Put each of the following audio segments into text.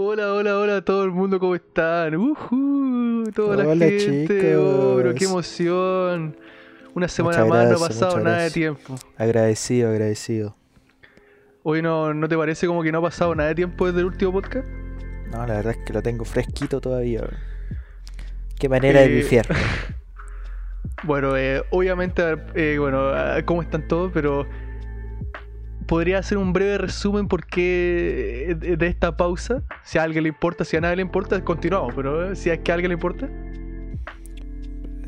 Hola, hola, hola a todo el mundo, ¿cómo están? Ujú, toda la gente, oh, qué emoción. Una semana Muchas más, no ha pasado nada de tiempo. Agradecido, agradecido. Hoy no, ¿no te parece como que no ha pasado nada de tiempo desde el último podcast? No, la verdad es que lo tengo fresquito todavía. Qué manera de Eh, pifiar. Bueno, eh, obviamente, eh, bueno, ah, ¿cómo están todos? Pero podría hacer un breve resumen por qué de esta pausa. Si a alguien le importa, si a nadie le importa, continuamos. Pero eh, si es que a alguien le importa.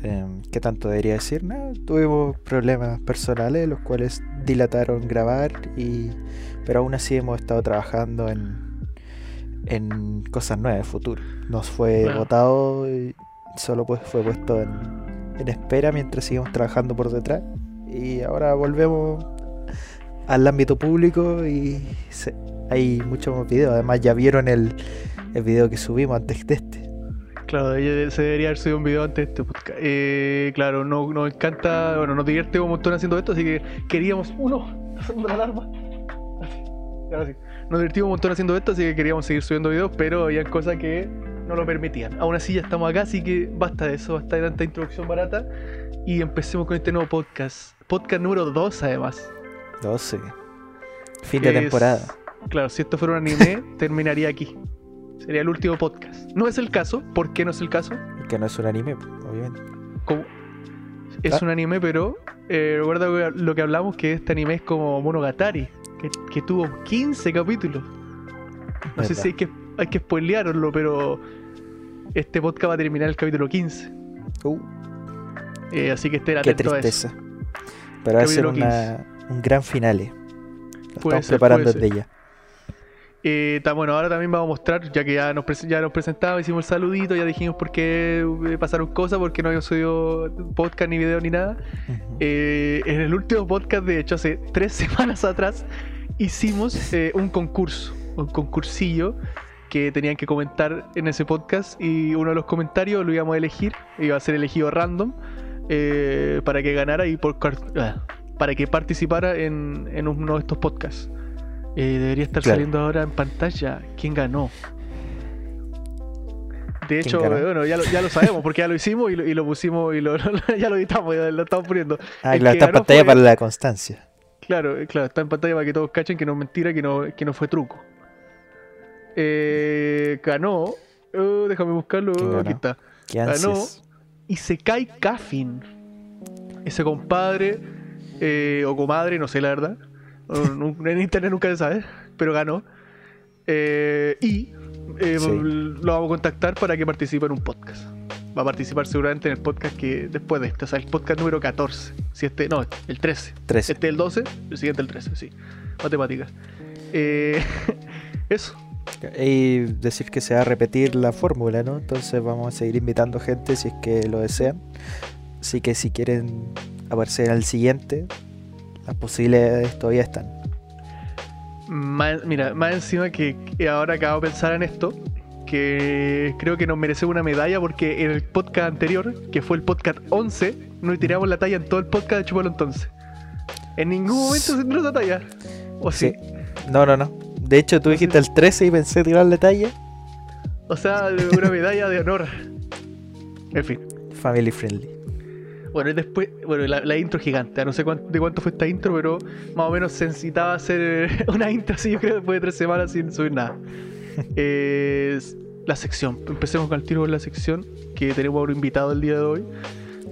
Em, ¿Qué tanto debería decir? Tuvimos problemas personales, los cuales dilataron grabar, y pero aún así hemos estado trabajando en, en cosas nuevas, futuro. Nos fue Claro. votado y solo pues fue puesto en, en espera mientras seguimos trabajando por detrás. Y ahora volvemos al ámbito público y hay muchos más videos. Además ya vieron el, el video que subimos antes de este. Claro, se debería haber subido un video antes de este podcast. Eh, claro, no- nos encanta, bueno, nos divierte un montón haciendo esto, así que queríamos. Uno, sonando la alarma. Sí. Nos divertimos un montón haciendo esto, así que queríamos seguir subiendo videos, pero había cosas que no lo permitían. Aún así, ya estamos acá, así que basta de eso, basta de tanta introducción barata. Y empecemos con este nuevo podcast. Podcast número 2, además. 12. Fin de Es- temporada. Claro, si esto fuera un anime, terminaría aquí. Sería el último podcast. No es el caso. ¿Por qué no es el caso? Que no es un anime, obviamente. es Ah. un anime, pero eh, recuerda lo que hablamos, que este anime es como Monogatari, que, que tuvo 15 capítulos. No sé si hay que, hay que spoilearlo, pero este podcast va a terminar el capítulo 15. Uh, Eh, así que estén qué atentos a eso. tristeza. Pero va a ser una, un gran finale. Lo Puede estamos ser, preparando desde ya. Eh, ta- bueno, ahora también vamos a mostrar, ya que ya nos, ya nos presentamos, hicimos el saludito, ya dijimos por qué eh, pasaron cosas, porque no habíamos subido podcast ni video ni nada. Eh, en el último podcast, de hecho, hace tres semanas atrás, hicimos eh, un concurso, un concursillo que tenían que comentar en ese podcast y uno de los comentarios lo íbamos a elegir, iba a ser elegido random para que ganara y por ah, para que participara en, en uno de estos podcasts. Eh, debería estar Claro. saliendo ahora en pantalla quién ganó. De hecho, eh, bueno, ya lo, ya lo sabemos porque ya lo hicimos y lo, y lo pusimos y lo, ya lo editamos, ya lo estamos poniendo. Ah, claro, está en pantalla fue- para la constancia. Claro, eh, claro, está en pantalla para que todos cachen que no es mentira, que no, que no fue truco. Eh, ganó. oh, déjame buscarlo. ¿Quién oh, ganó? aquí está. Ganó. Isekai Kafin. Ese compadre eh, o comadre, no sé la verdad. En internet nunca se sabe, pero ganó. Eh, y eh, Sí. lo vamos a contactar para que participe en un podcast. Va a participar seguramente en el podcast que después de este, o sea, el podcast número 14. Si este, no, el 13. 13. Este el 12, el siguiente el 13, sí. Matemáticas. Eh, eso. Y decir que se va a repetir la fórmula, ¿no? Entonces vamos a seguir invitando gente si es que lo desean. Así que si quieren aparecer al siguiente, las posibilidades todavía están. Más- mira, más encima que, que ahora acabo de pensar en esto, que creo que nos merecemos una medalla porque en el podcast anterior, que fue el podcast 11, nos tiramos la talla en todo el podcast de Chupalo entonces. En ningún momento se tiró la talla. ¿O sí? Sí. No, no, no. De hecho, tú dijiste el 13 y pensé tirar la talla. O sea, una medalla de honor. En fin. Family friendly. Bueno, y después, bueno, la, la intro gigante, no sé cuán- de cuánto fue esta intro, pero más o menos se necesitaba hacer una intro así, yo creo, después de tres semanas sin subir nada. Es la sección, empecemos con el tiro con la sección, que tenemos a un invitado el día de hoy.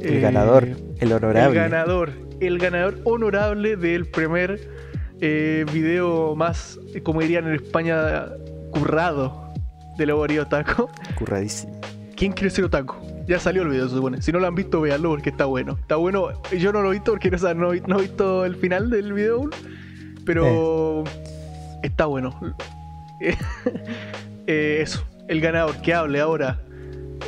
El Eh, ganador, el honorable. El ganador, el ganador honorable del primer eh, video más, eh, como dirían en España, currado de Laborío Taco. Curradísimo. ¿Quién quiere ser otaku? Ya salió el video, se supone. Si no lo han visto, véanlo porque está bueno. Está bueno. Yo no lo he visto porque no, o sea, no, he- no visto el final del video aún. Pero está bueno. Eh, eso. El ganador, que hable ahora.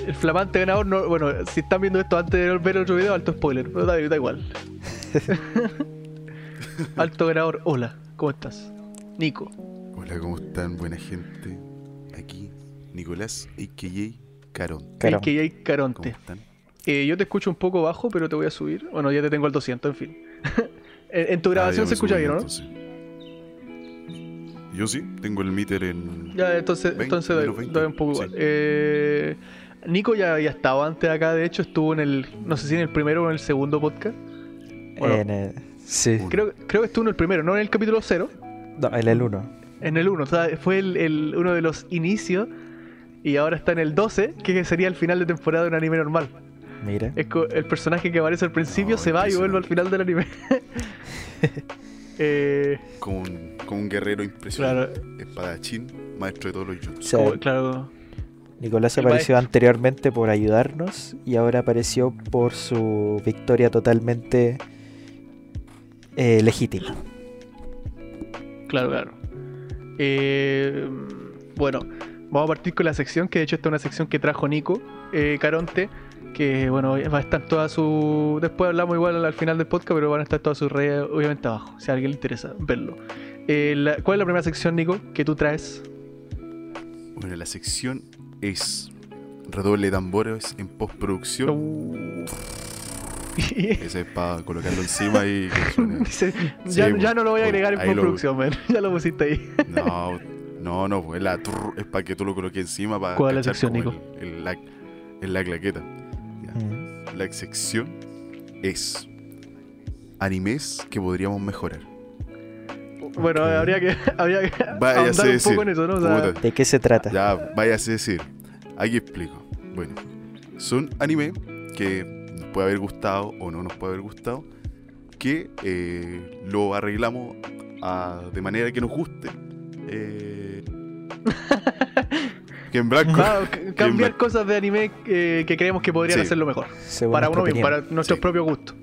El flamante ganador, no, bueno, si están viendo esto antes de ver otro video, alto spoiler, pero da, da igual. alto ganador, hola, ¿cómo estás? Nico. Hola, ¿cómo están? Buena gente. Aquí, Nicolás, a.k.a. Carón. Carón. AKA ¿Cómo Caronte. Eh, yo te escucho un poco bajo, pero te voy a subir. Bueno, ya te tengo al 200, en fin. en, en tu Ah, grabación ya se escucha bien, ¿no? entonces. Yo sí, tengo el meter en. Ya, entonces, 20, entonces doy, 20, doy un poco sí. igual. Eh, Nico ya había estado antes acá, de hecho estuvo en el, no sé si en el primero o en el segundo podcast. Bueno. En el- sí. Creo, creo que estuvo en el primero, no en el capítulo cero, No, en el 1. en el uno, o sea, fue el, el- uno de los inicios y ahora está en el 12, que sería el final de temporada de un anime normal. Mira. Es el personaje que aparece al principio Oh, se va y vuelve al final del anime. eh, Como un, como un guerrero impresionante. claro, Espadachín, maestro de todos los O jutsu. sea, como- claro. Nicolás el apareció maestro. anteriormente por ayudarnos y ahora apareció por su victoria totalmente eh, legítima. Claro, claro. Eh, bueno, vamos a partir con la sección, que de hecho esta es una sección que trajo Nico eh, Caronte, que bueno, va a estar toda su... Después hablamos igual al final del podcast, pero van a estar todas sus redes obviamente abajo, si a alguien le interesa verlo. Eh, la- ¿Cuál es la primera sección, Nico, que tú traes? Bueno, la sección es redoble de tambores en postproducción. Uh. Ese es para colocarlo encima y que suene. Dice, Sí, ya, pues, ya no lo voy a agregar en lo- postproducción, man. Ya lo pusiste ahí. No, no, no, pues la trrr es para que tú lo coloques encima para ¿Cuál es la cachar sección, como el, el la, en la claqueta. Ya. Mm. La sección es animes que podríamos mejorar. Bueno, habría que, habría que Váyase un decir, poco en eso, ¿no? O sea, puta, ¿De qué se trata? Ya, váyase a decir. Aquí explico. Bueno, son anime que nos puede haber gustado o no nos puede haber gustado, que eh, lo arreglamos a- de manera que nos guste. Eh, que en blanco. Ah, cambiar cosas de anime eh, que creemos que podrían Sí. hacerlo mejor. Según para uno mismo, para nuestros Sí. propios gustos.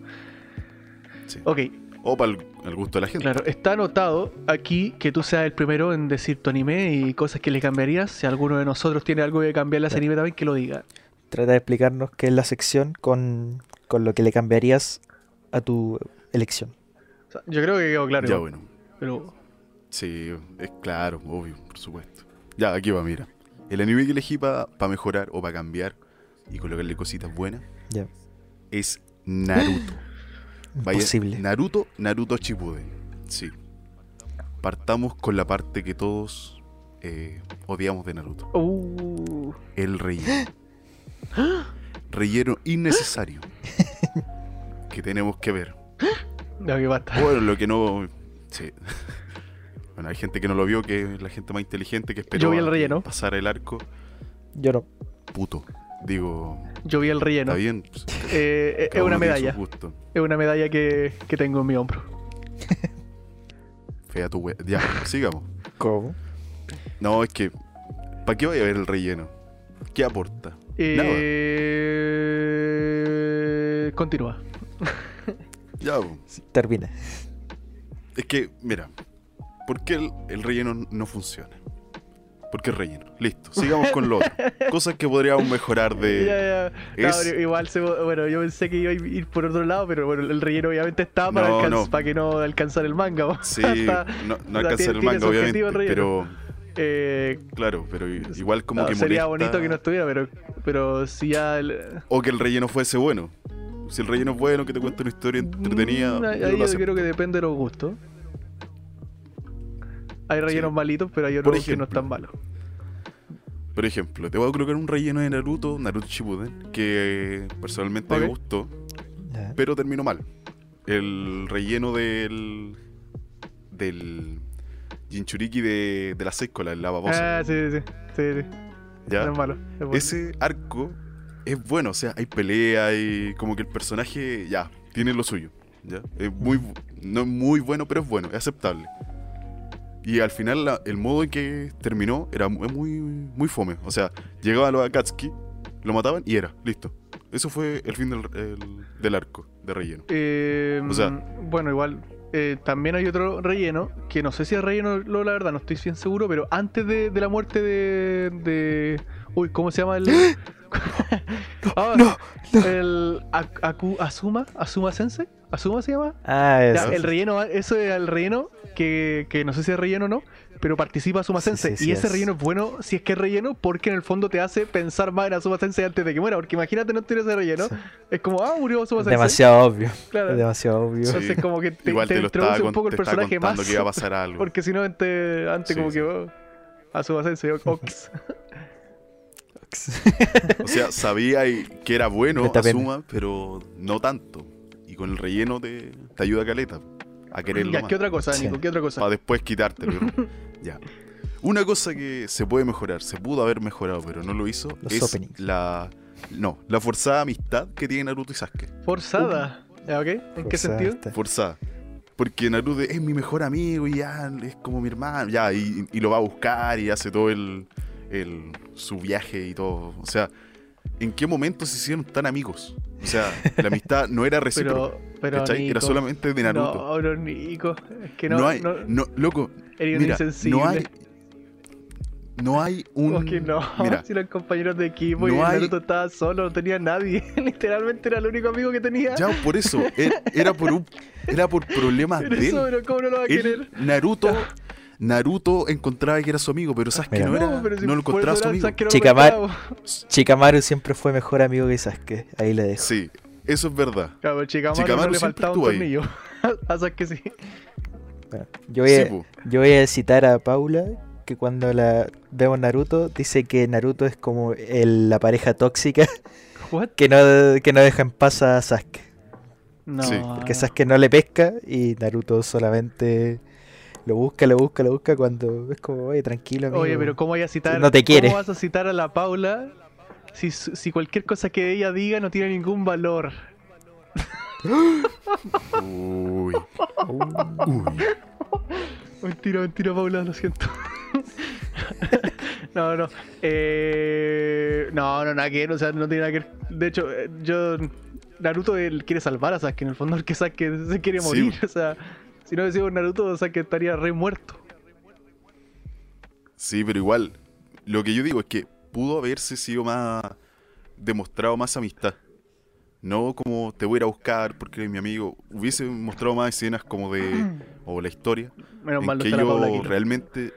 Sí. Ok, O para el, el gusto de la gente. claro, está anotado aquí que tú seas el primero en decir tu anime y cosas que le cambiarías. Si alguno de nosotros tiene algo que cambiarle a ese anime también, que lo diga. Trata de explicarnos qué es la sección con, con lo que le cambiarías a tu elección. O sea, yo creo que quedó claro. ya igual, bueno. Pero Sí, es claro, obvio, por supuesto. Ya, aquí va, mira. El anime que elegí para mejorar o para cambiar y colocarle cositas buenas Ya. es Naruto. Vaya, Imposible. Naruto, Naruto Shippuden. Sí. Partamos con la parte que todos eh, odiamos de Naruto. Uh, El relleno. Relleno innecesario. que tenemos que ver. no, que basta. Bueno, lo que no... Sí. Bueno, hay gente que no lo vio, que es la gente más inteligente que esperó Yo vi el relleno. pasara el arco. Yo no. Puto. Digo, Yo vi el relleno. está bien. pues, Eh, es una medalla. Es una medalla que, que tengo en mi hombro. Fea tu we... Ya, sigamos. ¿Cómo? No, es que. ¿Para qué vaya a ver el relleno? ¿Qué aporta? Eh, continúa. Ya. Termina. es que, mira. ¿Por qué el, el relleno no funciona? Porque es relleno. Listo. Sigamos con lo otro. Cosas que podríamos mejorar de. Ya, ya. Es- igual, se- bueno, yo pensé que iba a ir por otro lado, pero bueno, el relleno obviamente estaba para, No, alcanz- no. para que no alcanzar el manga. Sí, Está- no, no alcanzar el manga, obviamente. el Pero, eh, claro, pero igual como que sería molesta- bonito que no estuviera, pero, pero si ya. el- O que el relleno fuese bueno. Si el relleno es bueno, que te cuente una historia entretenida. Mm, ahí yo yo creo que depende de los gustos. Hay rellenos Sí. malitos, pero hay otros que no están malos. Por ejemplo, te voy a colocar un relleno de Naruto, Naruto Shippuden, que personalmente me gustó, pero terminó mal. El relleno del. del. Jinchuriki de, de la sécola, el lavabosa. Ah, sí, sí, sí. sí, sí. ¿ya? No es malo. es bueno. Ese arco es bueno, o sea, hay pelea, hay. como que el personaje ya, tiene lo suyo. ¿ya? Es muy, no es muy bueno, pero es bueno, es aceptable. Y al final la- el modo en que terminó era mu- muy, muy fome. O sea, llegaban los Akatsuki, lo mataban y era, listo. Eso fue el fin del, el- del arco de relleno. Eh, O sea- bueno, igual. eh, también hay otro relleno, que no sé si es relleno, lo, la verdad, no estoy bien seguro, pero antes de, de la muerte de, de- Uy, ¿cómo se llama el...? Ah, No, no. El Ak- Aku- Asuma, Asuma Sensei, Asuma se llama. Ah, Ya, el relleno, eso es el relleno, que, que no sé si es relleno o no, pero participa Asuma Sensei. sí, sí, y ese es. relleno es bueno si es que es relleno, porque en el fondo te hace pensar más en Asuma Sensei antes de que muera. Porque imagínate no tener ese relleno. Sí. Es como, ah, murió Asuma Sensei. demasiado obvio. Claro. Es demasiado obvio. Sí. Entonces, como que te, Igual te te, lo estaba, introduce un poco el personaje más. que iba a pasar algo. Porque si no, antes, antes Sí, como sí. que. oh, Asuma Sensei, Ox. O sea, sabía que era bueno. Asuma, pero no tanto. Y con el relleno te, te ayuda caleta a quererlo Ya, más. ¿qué otra cosa, Sí. Nico? ¿Qué otra cosa? Para después quitártelo. ya. Una cosa que se puede mejorar, se pudo haber mejorado, pero no lo hizo, Los es openings. la no, la forzada amistad que tiene Naruto y Sasuke. Forzada. ¿Ya, ok? ¿En qué sentido? Forzada. Porque Naruto es mi mejor amigo y ya es como mi hermano, ya, y, y lo va a buscar y hace todo el, el- su viaje y todo. O sea, ¿en qué momento se hicieron tan amigos? O sea, la amistad no era recíproca. Pero, pero ¿cachai? Era Nico, solamente de Naruto. No, pero Nico. Es que no. No, hay, no, no, loco, mira, no hay, no hay un, ¿Cómo que no? mira, si eran compañeros de equipo y no hay- Naruto estaba solo, no tenía nadie. Literalmente era el único amigo que tenía. ya por eso, era por un, era por problemas Pero de eso, él. pero ¿cómo no lo va a Él, querer? Naruto, Naruto encontraba que era su amigo, pero Sasuke Mira. no, era, si no lo encontraba eso su amigo. Sasuke no lo Chikamaru. siempre fue mejor amigo que Sasuke. Ahí le dejo. Sí, eso es verdad. Claro, Chikamaru, Chikamaru no le faltaba un tornillo. a Sasuke sí. Bueno, yo, voy a, Sí, yo voy a citar a Paula que cuando la vemos Naruto dice que Naruto es como el- la pareja tóxica What? que no, que no deja en paz a Sasuke. No. Sí. Porque Sasuke no le pesca y Naruto solamente lo busca, lo busca, lo busca cuando es como, oye, tranquilo, amigo. Oye, pero ¿cómo voy a citar? No te quiere. ¿Cómo vas a citar a la Paula si, si cualquier cosa que ella diga no tiene ningún valor? Uy, uy. Mentira, mentira, Paula, lo siento. no, no. Eh, no, no, nada que ver, o sea, no tiene nada que ver. De hecho, eh, yo. Naruto él quiere salvar a Sasuke, en el fondo el que Sasuke se quiere Sí. morir. O sea, si no decimos Naruto, Sasuke estaría re muerto. Sí, pero igual, lo que yo digo es que pudo haberse sido más demostrado más amistad. No como te voy a ir a buscar porque eres mi amigo. Hubiese mostrado más escenas como de. o la historia. Menos en mal que Paula ellos realmente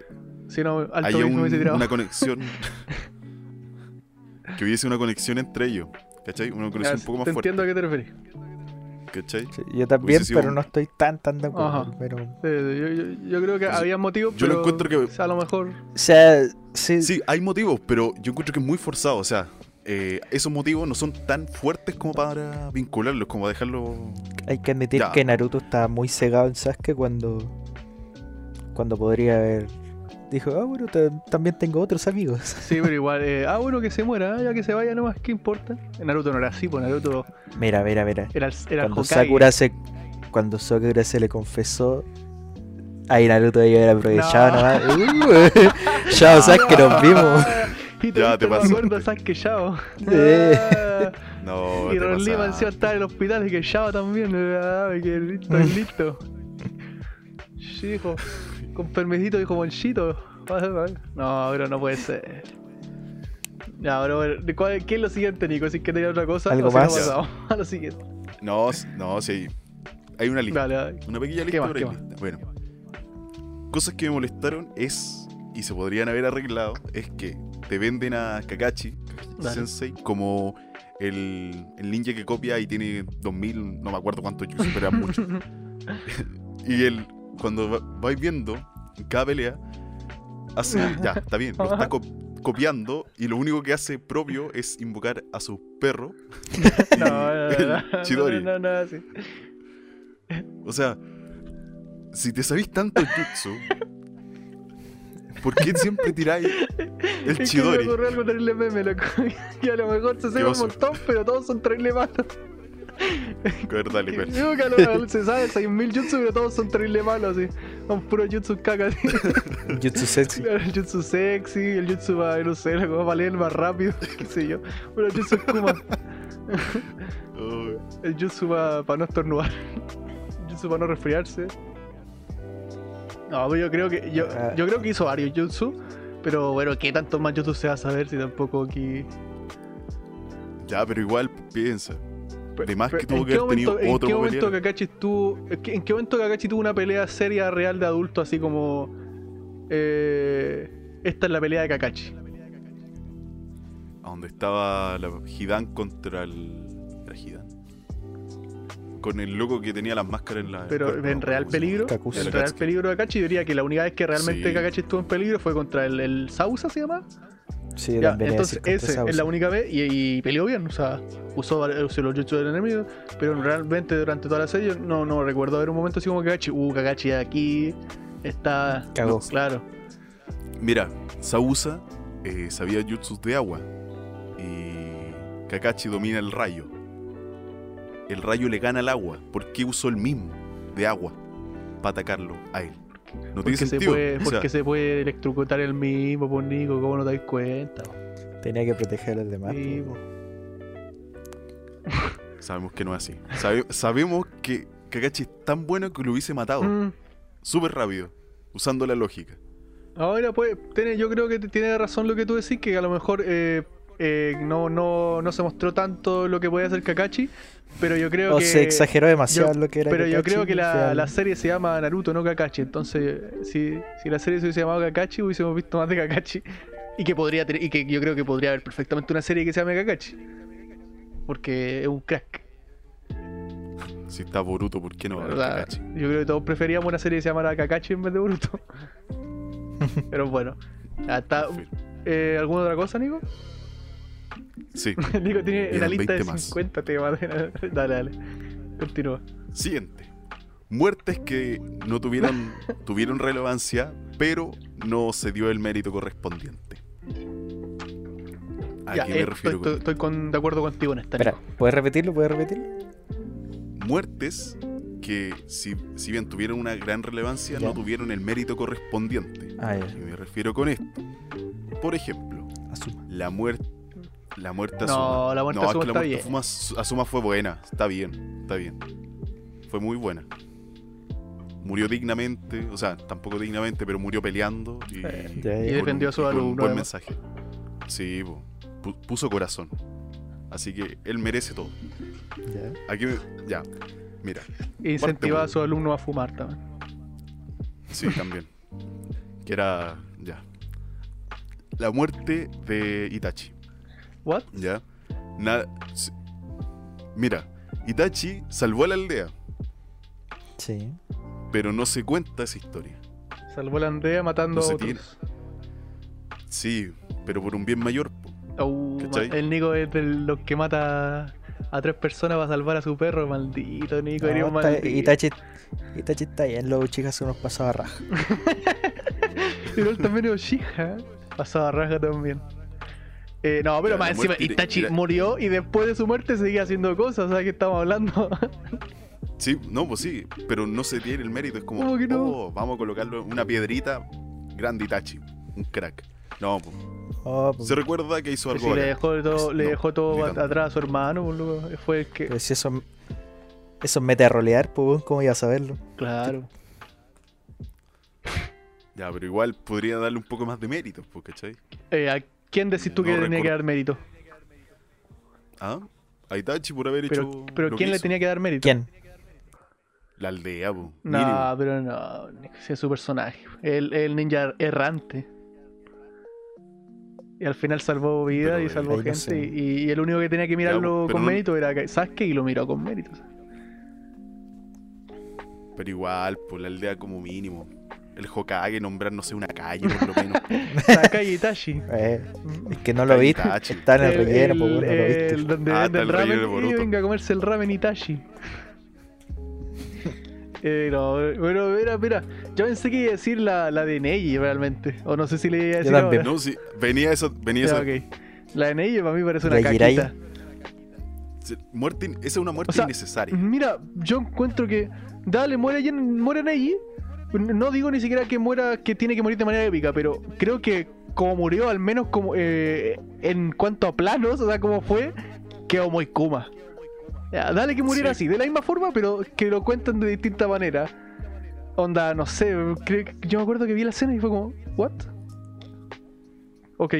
Si no, alto haya un- hubiese una conexión. que hubiese una conexión entre ellos. ¿Cachai? Una Ya, conexión un poco más te fuerte. entiendo a qué te referís. ¿Cachai? sí, yo también, pero un- no estoy tan, tan de acuerdo. Pero, Sí, yo, yo- yo creo que Entonces, había motivos, yo lo pero encuentro que- o sea, a lo mejor o sea, sí, Sí, hay motivos, pero yo encuentro que es muy forzado. O sea, eh, esos motivos no son tan fuertes como para vincularlos, como dejarlos. hay que admitir Ya. que Naruto estaba muy cegado en Sasuke cuando, cuando podría haber dijo, ah, bueno, ta- también tengo otros amigos. Sí, pero igual, eh, ah, bueno, que se muera, ah, ya que se vaya nomás, ¿qué importa? Naruto no era así, pues Naruto Mira, mira, mira. era, el- era Cuando Hokage. Sakura se cuando Sakura se le confesó, ahí Naruto debió haber aprovechado No. nomás. Uh, Chao, Sasuke, nos vimos. Y te Ya, te me pasó. acuerdo, Sasuke Shao. Eh. Ah, No, y Ron Lee pasaste. encima estaba en el hospital y que Shao también. Ah, que listo, es listo. Sí, hijo. Con permisito dijo Monchito. No, pero no puede ser. Ya, pero bueno, ¿de cuál- ¿qué es lo siguiente, Nico? Si es que tenía otra cosa, ¿Algo o si no más? a lo siguiente. No, no, sí. Hay una lista. Dale, dale. Una pequeña ¿Qué lista, más, pero hay lista. Bueno. Cosas que me molestaron es, y se podrían haber arreglado, es que te venden a Kakashi Dale. Sensei como el, el ninja que copia y tiene 2000, no me acuerdo cuántos jutsu, pero eran muchos. Y él, cuando va- vais viendo en cada pelea, hace, ya, está bien, lo está co- copiando y lo único que hace propio es invocar a su perro. No, no, no, el no, Chidori. no, no, no, sí. O sea, si te sabéis tanto jutsu, ¿por qué siempre tiráis el Es que me Chidori? ocurrió algo terrible meme, loco. Y a lo mejor se sabe un montón, pero todos son terrible malos. A pues. Que a lo mejor se sabe 6000 jutsu, pero todos son terrible malos, así. Son puros jutsu caca, así. Jutsu sexy. Claro, El jutsu sexy, el jutsu para, no sé, loco, para leer más rápido, qué sé yo. Pero el jutsu Kuma, el jutsu para no estornudar. El jutsu para no resfriarse. No, pero yo creo que, yo, Ah. yo creo que hizo varios jutsu. Pero bueno, ¿qué tanto más jutsu se va a saber si tampoco aquí... ya, pero igual piensa. De más que tuvo ¿en que qué haber tenido momento- otro ¿En qué momento. Kakashi estuvo... ¿En qué momento Kakashi tuvo una pelea seria real de adulto así como... eh, esta es la pelea de Kakashi. A donde estaba la Hidan contra el. ¿Era Hidan? Con el loco que tenía las máscaras en la. Pero cuerpo, en real peligro, en El real peligro de Kakashi, diría que la única vez que realmente Sí. Kakashi estuvo en peligro fue contra el, el Sausa, ¿se llama? Sí, Ya, también entonces ese es la única vez y, y peleó bien, o sea, usó, usó los jutsu del enemigo, pero realmente durante toda la serie no, no recuerdo haber un momento así como Kakashi, uh, Kakashi aquí está... Cagó. Claro, Mira, Sausa eh, sabía jutsus de agua. Y Kakashi domina el rayo. El rayo le gana al agua. ¿Por qué usó el mismo de agua para atacarlo a él? No tiene porque, se puede, O sea, porque se puede electrocutar el mismo, por Nico, ¿cómo no te das cuenta? Tenía que proteger a los demás. Sí, po. Sabemos que no es así. Sabe- sabemos que Kakashi es tan bueno que lo hubiese matado. Mm, Súper rápido. Usando la lógica. Ahora, pues, tiene, yo creo que tiene razón lo que tú decís, que a lo mejor eh, eh, no, no, no se mostró tanto lo que podía hacer Kakashi, pero yo creo O que... se exageró demasiado yo- lo que era Pero yo creo que la, la serie se llama Naruto, no Kakashi. Entonces, si, si la serie se hubiese llamado Kakashi, hubiésemos visto más de Kakashi. Y que podría tener- y que yo creo que podría haber perfectamente una serie que se llame Kakashi. Porque es un crack. Si está Boruto, ¿por qué no va a haber. Kakashi? Yo creo que todos preferíamos una serie que se llamara Kakashi en vez de Boruto. Pero bueno. Ya está. Eh, ¿Alguna otra cosa, Nico? Sí. Nico tiene la lista de 20 más. 50 temas. dale, dale. Continúa. Siguiente. Muertes que no tuvieron, tuvieron relevancia, pero no se dio el mérito correspondiente. ¿A Ya, qué me eh, refiero? estoy, con estoy con- de acuerdo contigo en esta. Espera. ¿puedes repetirlo? ¿Puedes repetirlo? Muertes que, si, si bien tuvieron una gran relevancia, Ya. no tuvieron el mérito correspondiente. Ah, ¿A qué me refiero con esto? Por ejemplo, Asuma. la muerte. La muerte No, la muerte no, es Asuma que la muerte bien. Asuma fue buena. Está bien, está bien. Fue muy buena. Murió dignamente, o sea, tampoco dignamente, pero murió peleando y, Eh, defendió a su con un alumno, buen además. mensaje. Sí, po. Puso corazón. Así que él merece todo. Ya. Aquí me- ya, mira, incentivaba a Parte sus alumnos a fumar también. sí, también. que era, ya. La muerte de Itachi, ¿What? ya. Nada. Mira, Itachi salvó a la aldea, Sí. pero no se cuenta esa historia. Salvó la aldea matando No a se otros. Sí, pero por un bien mayor. ma- el Nico es de los que mata a tres personas para salvar a su perro. Maldito Nico, un maldito. Itachi, Itachi está bien, los chicas se nos pasaba raja. Pero él también es Uchiha. Pasaba raja también. Eh, no, pero Ya, más encima, de- Itachi murió y después de su muerte seguía haciendo cosas. ¿Sabes qué estamos hablando? Sí, no, pues sí, pero no se tiene el mérito. Es como, ¿Cómo que no? oh, vamos a colocarlo en una piedrita, grande Itachi, un crack. No, pues, Oh, pues, se recuerda que hizo si algo. le bacán. dejó todo, le No, dejó todo atrás a su hermano, pues, loco. Fue el que. pero si eso, eso es meta a rolear, pues, ¿cómo ibas a saberlo? Claro. Ya, pero igual podría darle un poco más de mérito, pues, ¿cachai? Eh, ¿A quién decís tú No que le tenía que dar mérito? ¿Ah? A Itachi por haber Pero, hecho. pero lo ¿quién que le tenía que dar mérito? ¿Quién? La aldea, pues. No, mínimo. pero no, si es su personaje. El, el ninja errante. Y al final salvó vida Pero, y salvó no gente. sé. y, y el único que tenía que mirarlo con no- mérito era Sasuke y lo miró con mérito. Pero igual, pues la aldea como mínimo. El Hokage nombrar, no sé, una calle por lo menos. Sakai y Itachi. Eh, es que no lo viste. Está en el, relleno, pues, bueno, no lo el viste. donde Ah, vende está el el relleno de ramen y venga a comerse el ramen Itachi. Eh, no, bueno, mira, mira, yo pensé que iba a decir la, la de Neji realmente, o no sé si le iba a decir ahora. No, sí, venía eso, venía Ya, eso. ok. La de Neji para mí parece una caquita. Se- Muerte, esa es una muerte O sea, innecesaria. Mira, yo encuentro que. Dale, muere, muere Neji. No digo ni siquiera que muera, que tiene que morir de manera épica, pero creo que como murió, al menos como eh, en cuanto a planos, o sea, como fue, quedó muy Kuma. Ya, dale que muriera Sí. así, de la misma forma, pero que lo cuentan de distinta manera. Onda, no sé, creo yo me acuerdo que vi la escena y fue como, ¿what? Ok.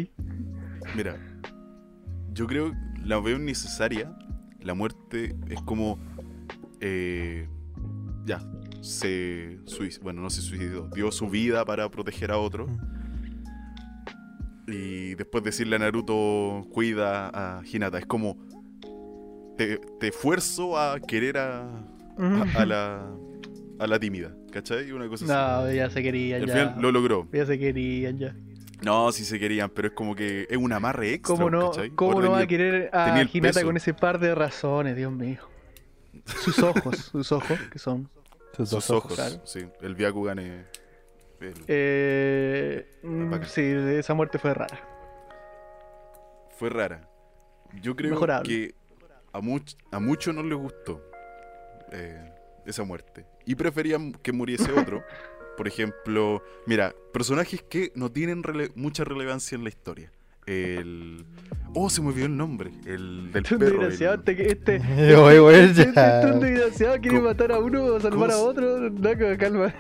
Mira, yo creo la veo innecesaria. La muerte es como. eh, ya, se suicidó, bueno, no se suicidó, dio su vida para proteger a otro. Y después decirle a Naruto, cuida a Hinata. Es como, te, te esfuerzo a querer a, a, a la, a la tímida, ¿cachai? Una cosa así. No, ya se querían, al ya. final lo logró. Ya se querían, ya. No, sí se querían, pero es como que es un amarre extra, ¿Cómo no, ¿cachai? cómo Ahora no va a querer a Hinata peso. con ese par de razones, Dios mío? Sus ojos, sus ojos, que son. Sus ojos, claro. sí. El Byakugan es... el- Eh, mm, sí, esa muerte fue rara. fue rara. Yo creo Mejorable. que a, much- a muchos no les gustó eh, esa muerte. Y preferían que muriese otro. Por ejemplo, mira, personajes que no tienen rele- mucha relevancia en la historia. El... Oh, se me olvidó el nombre. El del Este perro. desgraciado, el- este, este, güey, este, este ya. es un desgraciado quiere ¿Cómo- matar a uno o salvar cómo a otro. No, calma.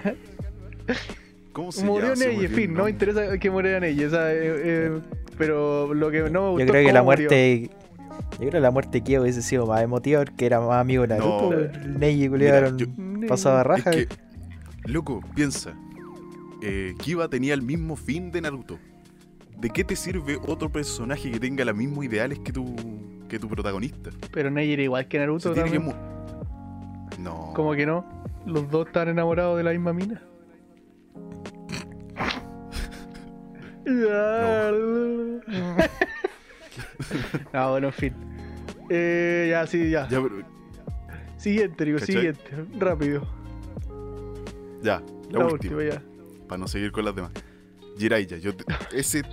¿Cómo se Murió Neji, olvidó fin, no me nombre. interesa que muriera. O sea, eh, eh, pero lo que no me gustó Yo creo que la murió. muerte. Yo creo que la muerte de Kyo hubiese sido más emotiva porque era más amigo de Naruto. No. un yo- pasaba Es raja. que, loco, piensa. Eh, Kiba tenía el mismo fin de Naruto. ¿De qué te sirve otro personaje que tenga los mismos ideales que tu, que tu protagonista? Pero Neji era igual que Se Naruto tiene que también. No. Como que no. Los dos están enamorados de la misma mina. no, bueno, en fin. Eh, ya, sí, ya. Ya, pero- Siguiente, digo, ¿Cachai? siguiente. Rápido. ya, la, La, última. última, ya. Para no seguir con las demás. Jiraiya, yo ese.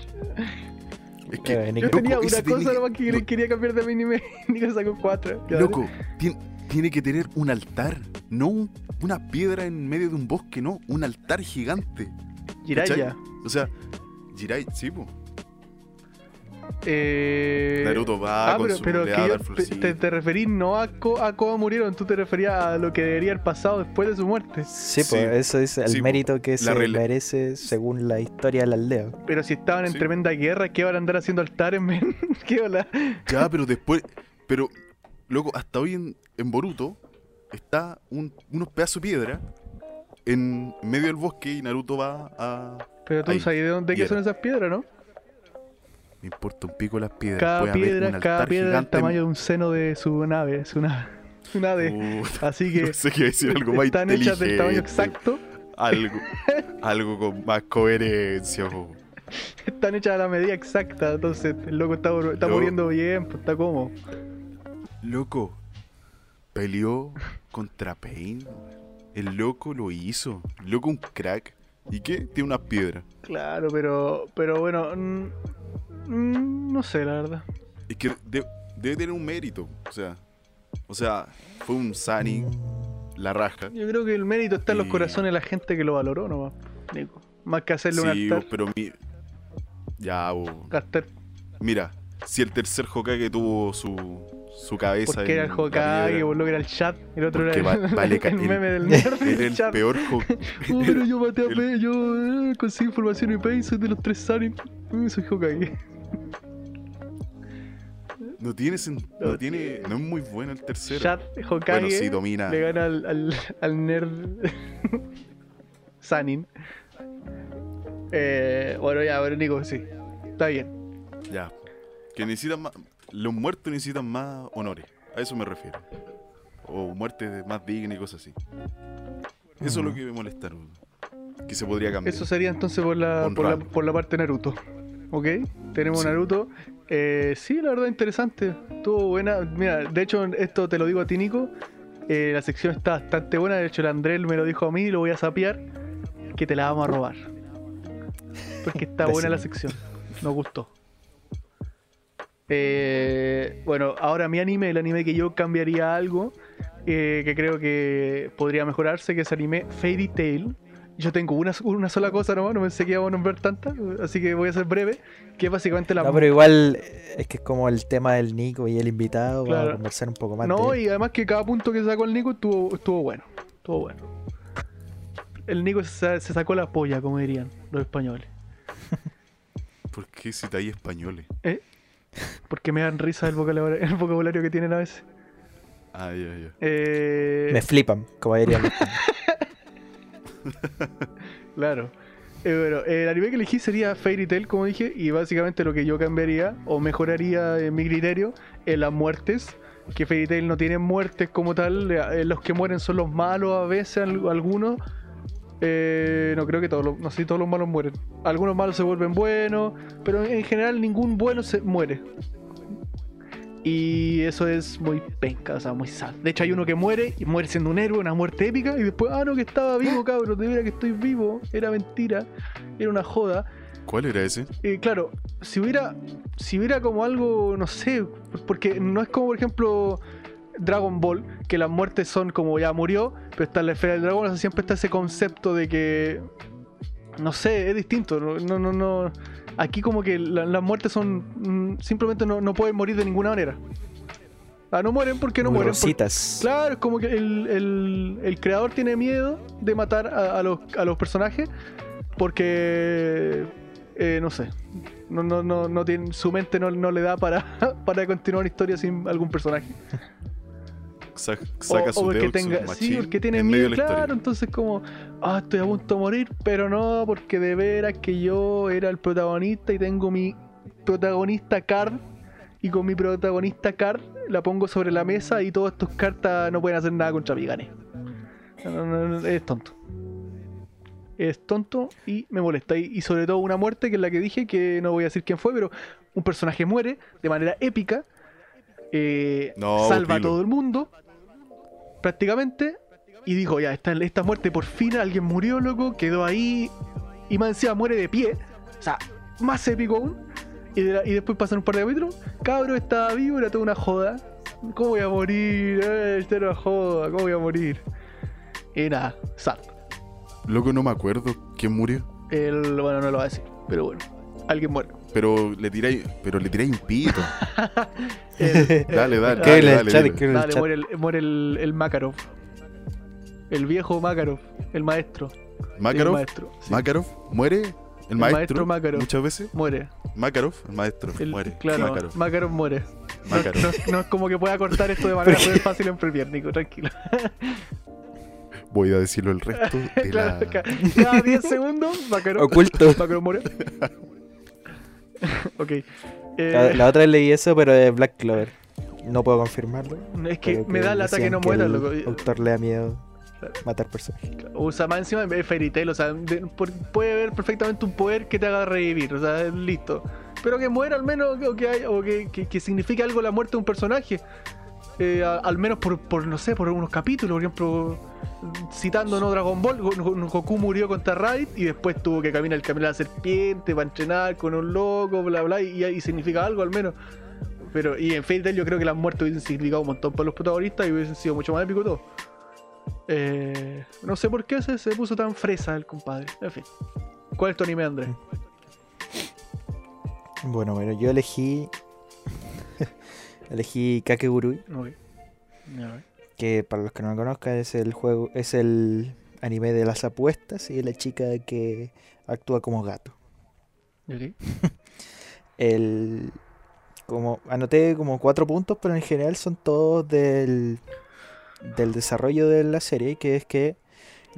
Es que. Yo tenía una cosa que- nomás que no, quería cambiar de anime. Nico sacó cuatro. Loco, tien- tiene que tener un altar. No un- una piedra en medio de un bosque, no. Un altar gigante. Jiraiya. O sea, Jiraiya, sí, po. Eh... Naruto va Ah, con pero, su pero que oleada yo al te, te, referís no a, co- a cómo murieron, tú te referías a lo que debería haber pasado después de su muerte. Sí, Sí. pues eso es el Sí, mérito que se rele- merece según la historia de la aldea. Pero si estaban en Sí. tremenda guerra, ¿qué van a andar haciendo altares, men? ¿Qué hola? Ya, pero después. Pero, loco, hasta hoy en, en Boruto está un- unos pedazos de piedra en medio del bosque y Naruto va a. Pero tú Ahí, sabes de dónde que son esas piedras, ¿no? Me importa un pico las piedras. Cada puede haber un piedra, cada altar piedra del tamaño de un seno de su nave, su nave. Su nave. Así que iba a decir algo más están hechas del tamaño exacto, Algo, algo con más coherencia. po. están hechas a la medida exacta, entonces el loco está, está muriendo bien, pues está como. Loco, peleó contra Pain. El loco lo hizo. El loco un crack. ¿Y qué? Tiene unas piedras. Claro, pero pero bueno, mm, mm, no sé la verdad. Es que de- debe tener un mérito. O sea, o sea, fue un Sani, la raja. Yo creo que el mérito está en los Y- corazones de la gente que lo valoró nomás, Nico. Más que hacerle Sí, un altar. pero mi... Ya, bo. Gastar mira, si el tercer Hokage tuvo su, su cabeza porque era el Hokage, lo que era el chat, el otro Porque era el, va- vale el el- meme del nerd era el chat. peor Hokage. Oh, pero yo maté a P, yo eh, conseguí información en Pain, soy de los tres Sarin. Uh, soy Hokage. No tiene sen- No no tiene, no es muy bueno el tercero. Chat Hokage bueno, sí, domina. le gana al, al, al nerd Sanin. Eh, bueno, ya, pero Nico, sí. Está bien. Ya. Que necesitan más. Los muertos necesitan más honores. A eso me refiero. O muertes más dignas y cosas así. Eso es lo que me molesta. ¿no? Que se podría cambiar. Eso sería entonces por la, por la, por la parte de Naruto. ¿Ok? Tenemos Sí. Naruto. Eh, sí, la verdad, interesante. Estuvo buena. Mira, de hecho, esto te lo digo a ti, Nico. Eh, la sección está bastante buena. De hecho, el Andrés me lo dijo a mí y lo voy a sapear. Que te la vamos a robar. Porque está buena la sección. Nos gustó. Eh, bueno, ahora mi anime, el anime que yo cambiaría algo, que creo que podría mejorarse, que es anime Fairy Tail. Yo tengo una, una sola cosa nomás, no pensé que íbamos a nombrar tantas, así que voy a ser breve, que es básicamente la... No, pero igual eh, es que es como el tema del Nico y el invitado. Claro. a conversar un poco más No, de y además que cada punto que sacó el Nico estuvo, estuvo bueno, estuvo bueno. El Nico se, se sacó la polla, como dirían los españoles. ¿Por qué si hay españoles? ¿Eh? Porque me dan risa el vocabulario, el vocabulario que tienen a veces. Ah, ya, ya. Eh, Me flipan, como dirían. claro. Eh, bueno, el anime que elegí sería Fairy Tail, como dije, y básicamente lo que yo cambiaría o mejoraría en mi criterio en las muertes. Que Fairy Tail no tiene muertes como tal, eh, los que mueren son los malos a veces, al- algunos. Eh, no creo que todos los, no sé si todos los malos mueren. Algunos malos se vuelven buenos, pero en general ningún bueno se muere. Y eso es muy penca, o sea, muy sad. De hecho, hay uno que muere y muere siendo un héroe, una muerte épica, y después, ah, no, que estaba vivo, cabrón, de veras que estoy vivo, era mentira, era una joda. ¿Cuál era ese? Eh, claro, si hubiera, si hubiera como algo, no sé, porque no es como, por ejemplo, Dragon Ball, que las muertes son como ya murió, pero está en la esfera del dragón, o sea, siempre está ese concepto de que, no sé, es distinto, no, no, no, aquí como que la- las muertes son, mm, simplemente no, no pueden morir de ninguna manera. Ah, no mueren porque no Muy mueren. porque-. Claro, es como que el, el- el creador tiene miedo de matar a, a los, a los personajes porque, eh, no sé, no, no, no, no tiene, su mente no, no le da para, para continuar una historia sin algún personaje. Sa- O, saca o su porque Deus Ex tenga, sí, porque tiene miedo, claro, entonces como, ah, estoy a punto de morir, pero no, porque de veras que yo era el protagonista y tengo mi protagonista card y con mi protagonista card la pongo sobre la mesa y todas tus cartas no pueden hacer nada contra mí, gané. No, no, no, no, es tonto. Es tonto y me molesta. Y, y sobre todo una muerte que es la que dije, que no voy a decir quién fue, pero un personaje muere de manera épica, eh, No, salva a todo el mundo, prácticamente, y dijo, ya, esta, esta muerte por fin alguien murió, loco, quedó ahí, y más encima muere de pie, o sea, más épico aún, y, de la- y después pasan un par de capítulos, cabro estaba vivo, era toda una joda, ¿cómo voy a morir? Eh, esta era una joda, ¿cómo voy a morir? Y nada, sad. Loco, no me acuerdo quién murió. El, bueno, no lo va a decir, pero bueno, alguien muere. Pero le tiráis, pero le tiráis un pito. El- Dale, dale, ¿Qué dale, el dale, chat? dile. ¿Qué en el Dale, chat? muere el, muere el, el Makarov. El viejo Makarov, el maestro. El Makarov, maestro. sí. Makarov muere. El, maestro, maestro Makarov. muchas veces. Muere. Makarov, el maestro, El- muere. Claro, Makarov. Makarov, muere. No, Makarov. no- no es como que pueda cortar esto de manera muy fácil en Premier, Nico, tranquilo. Voy a decirlo el resto de Claro, la... ca- cada 10 segundos, Makarov, Oculto. Makarov muere. ok. Eh, La, la otra vez leí eso, pero de Black Clover. No puedo confirmarlo. es que me da lata que no muera, el loco. autor le da miedo Claro. matar personajes. O sea, más encima es Fairy Tail, o sea, de- por- puede haber perfectamente un poder que te haga revivir, o sea, listo. Pero que muera al menos, o que, hay- o que, que- que signifique algo la muerte de un personaje. Eh, al menos por, por, no sé, por unos capítulos, por ejemplo, citando no Dragon Ball, Go- Go- Goku murió contra Raid y después tuvo que caminar el camino de la serpiente para entrenar con un loco, bla bla, y, y significa algo al menos. Pero, y en Fairy Tail yo creo que las muertes hubiesen significado un montón para los protagonistas y hubiesen sido mucho más épico todo. Eh, no sé por qué se, se puso tan fresa el compadre. En fin. ¿Cuál es tu anime, Andrés? Bueno, bueno, yo elegí. Elegí Kakegurui, Ok. A ver. que para los que no lo conozcan es el juego, es el anime de las apuestas y la chica que actúa como gato. Ok. El como anoté como cuatro puntos, pero en general son todos del del desarrollo de la serie, que es que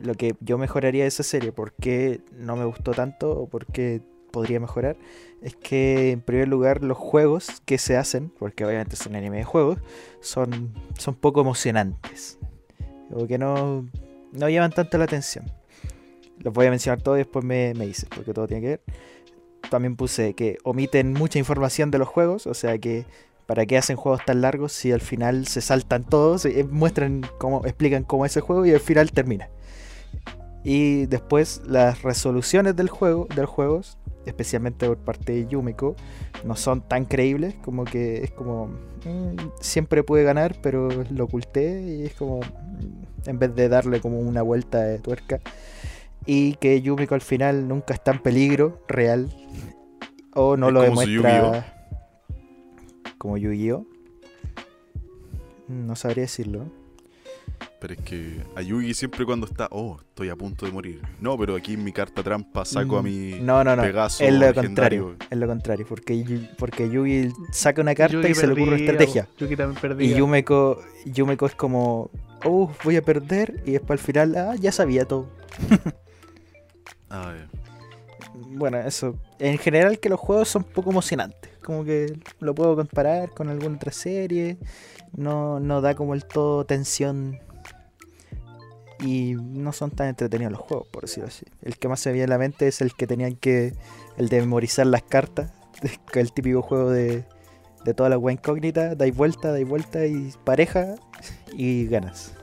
lo que yo mejoraría de esa serie, por qué no me gustó tanto o por qué podría mejorar, es que en primer lugar los juegos que se hacen, porque obviamente es un anime de juegos, son, son poco emocionantes. Como que no, no llaman tanto la atención. Los voy a mencionar todos y después me, me dices, porque todo tiene que ver. También puse que omiten mucha información de los juegos, o sea que para qué hacen juegos tan largos si al final se saltan todos, eh, muestran cómo, explican cómo es el juego y al final termina. Y después las resoluciones del juego, de los juegos, especialmente por parte de Yumiko, no son tan creíbles, como que es como mm, siempre puede ganar, pero lo oculté y es como mm, en vez de darle como una vuelta de tuerca y que Yumiko al final nunca está en peligro real o no Es lo como demuestra como Yu-Gi-Oh. No sabría decirlo. Pero es que a Yugi siempre cuando está, oh, estoy a punto de morir. No, pero aquí en mi carta trampa saco a Mm, mi No, no, no. Pegaso es lo legendario. contrario. Es lo contrario. Porque, porque Yugi saca una carta Yugi y se le ocurre una estrategia. Yugi también perdía. Y Yumeko, Yumeko es como, oh, voy a perder. Y después al final, ah, ya sabía todo. Ah. Bueno, eso. En general que los juegos son poco emocionantes. Como que lo puedo comparar con alguna otra serie. No, no da como el todo tensión. Y no son tan entretenidos los juegos, por decirlo así. El que más se me viene a la mente es el que tenían que. El de memorizar las cartas. El típico juego de, de toda la web incógnita. Dais vuelta, dais vuelta y pareja. Y ganas.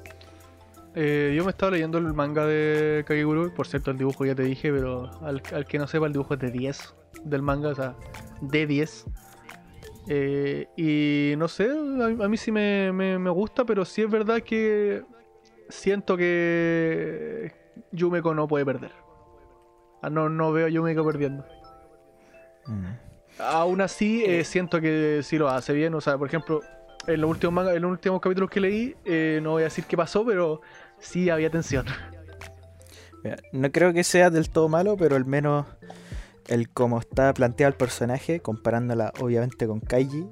Eh, yo me estaba leyendo el manga de Kageguru. Por cierto, el dibujo ya te dije, pero al, al que no sepa, el dibujo es de 10 del manga, o sea, de 10. Eh, y no sé, a, a mí sí me, me- me gusta, pero sí es verdad que siento que Yumeko no puede perder. Ah, No, no veo a Yumeko perdiendo. Mm. Aún así, eh, siento que sí lo hace bien. O sea, por ejemplo, en los últimos, manga- en los últimos capítulos que leí, eh, no voy a decir qué pasó, pero sí había tensión. Mira, no creo que sea del todo malo, pero al menos el cómo está planteado el personaje, comparándola obviamente con Kaiji.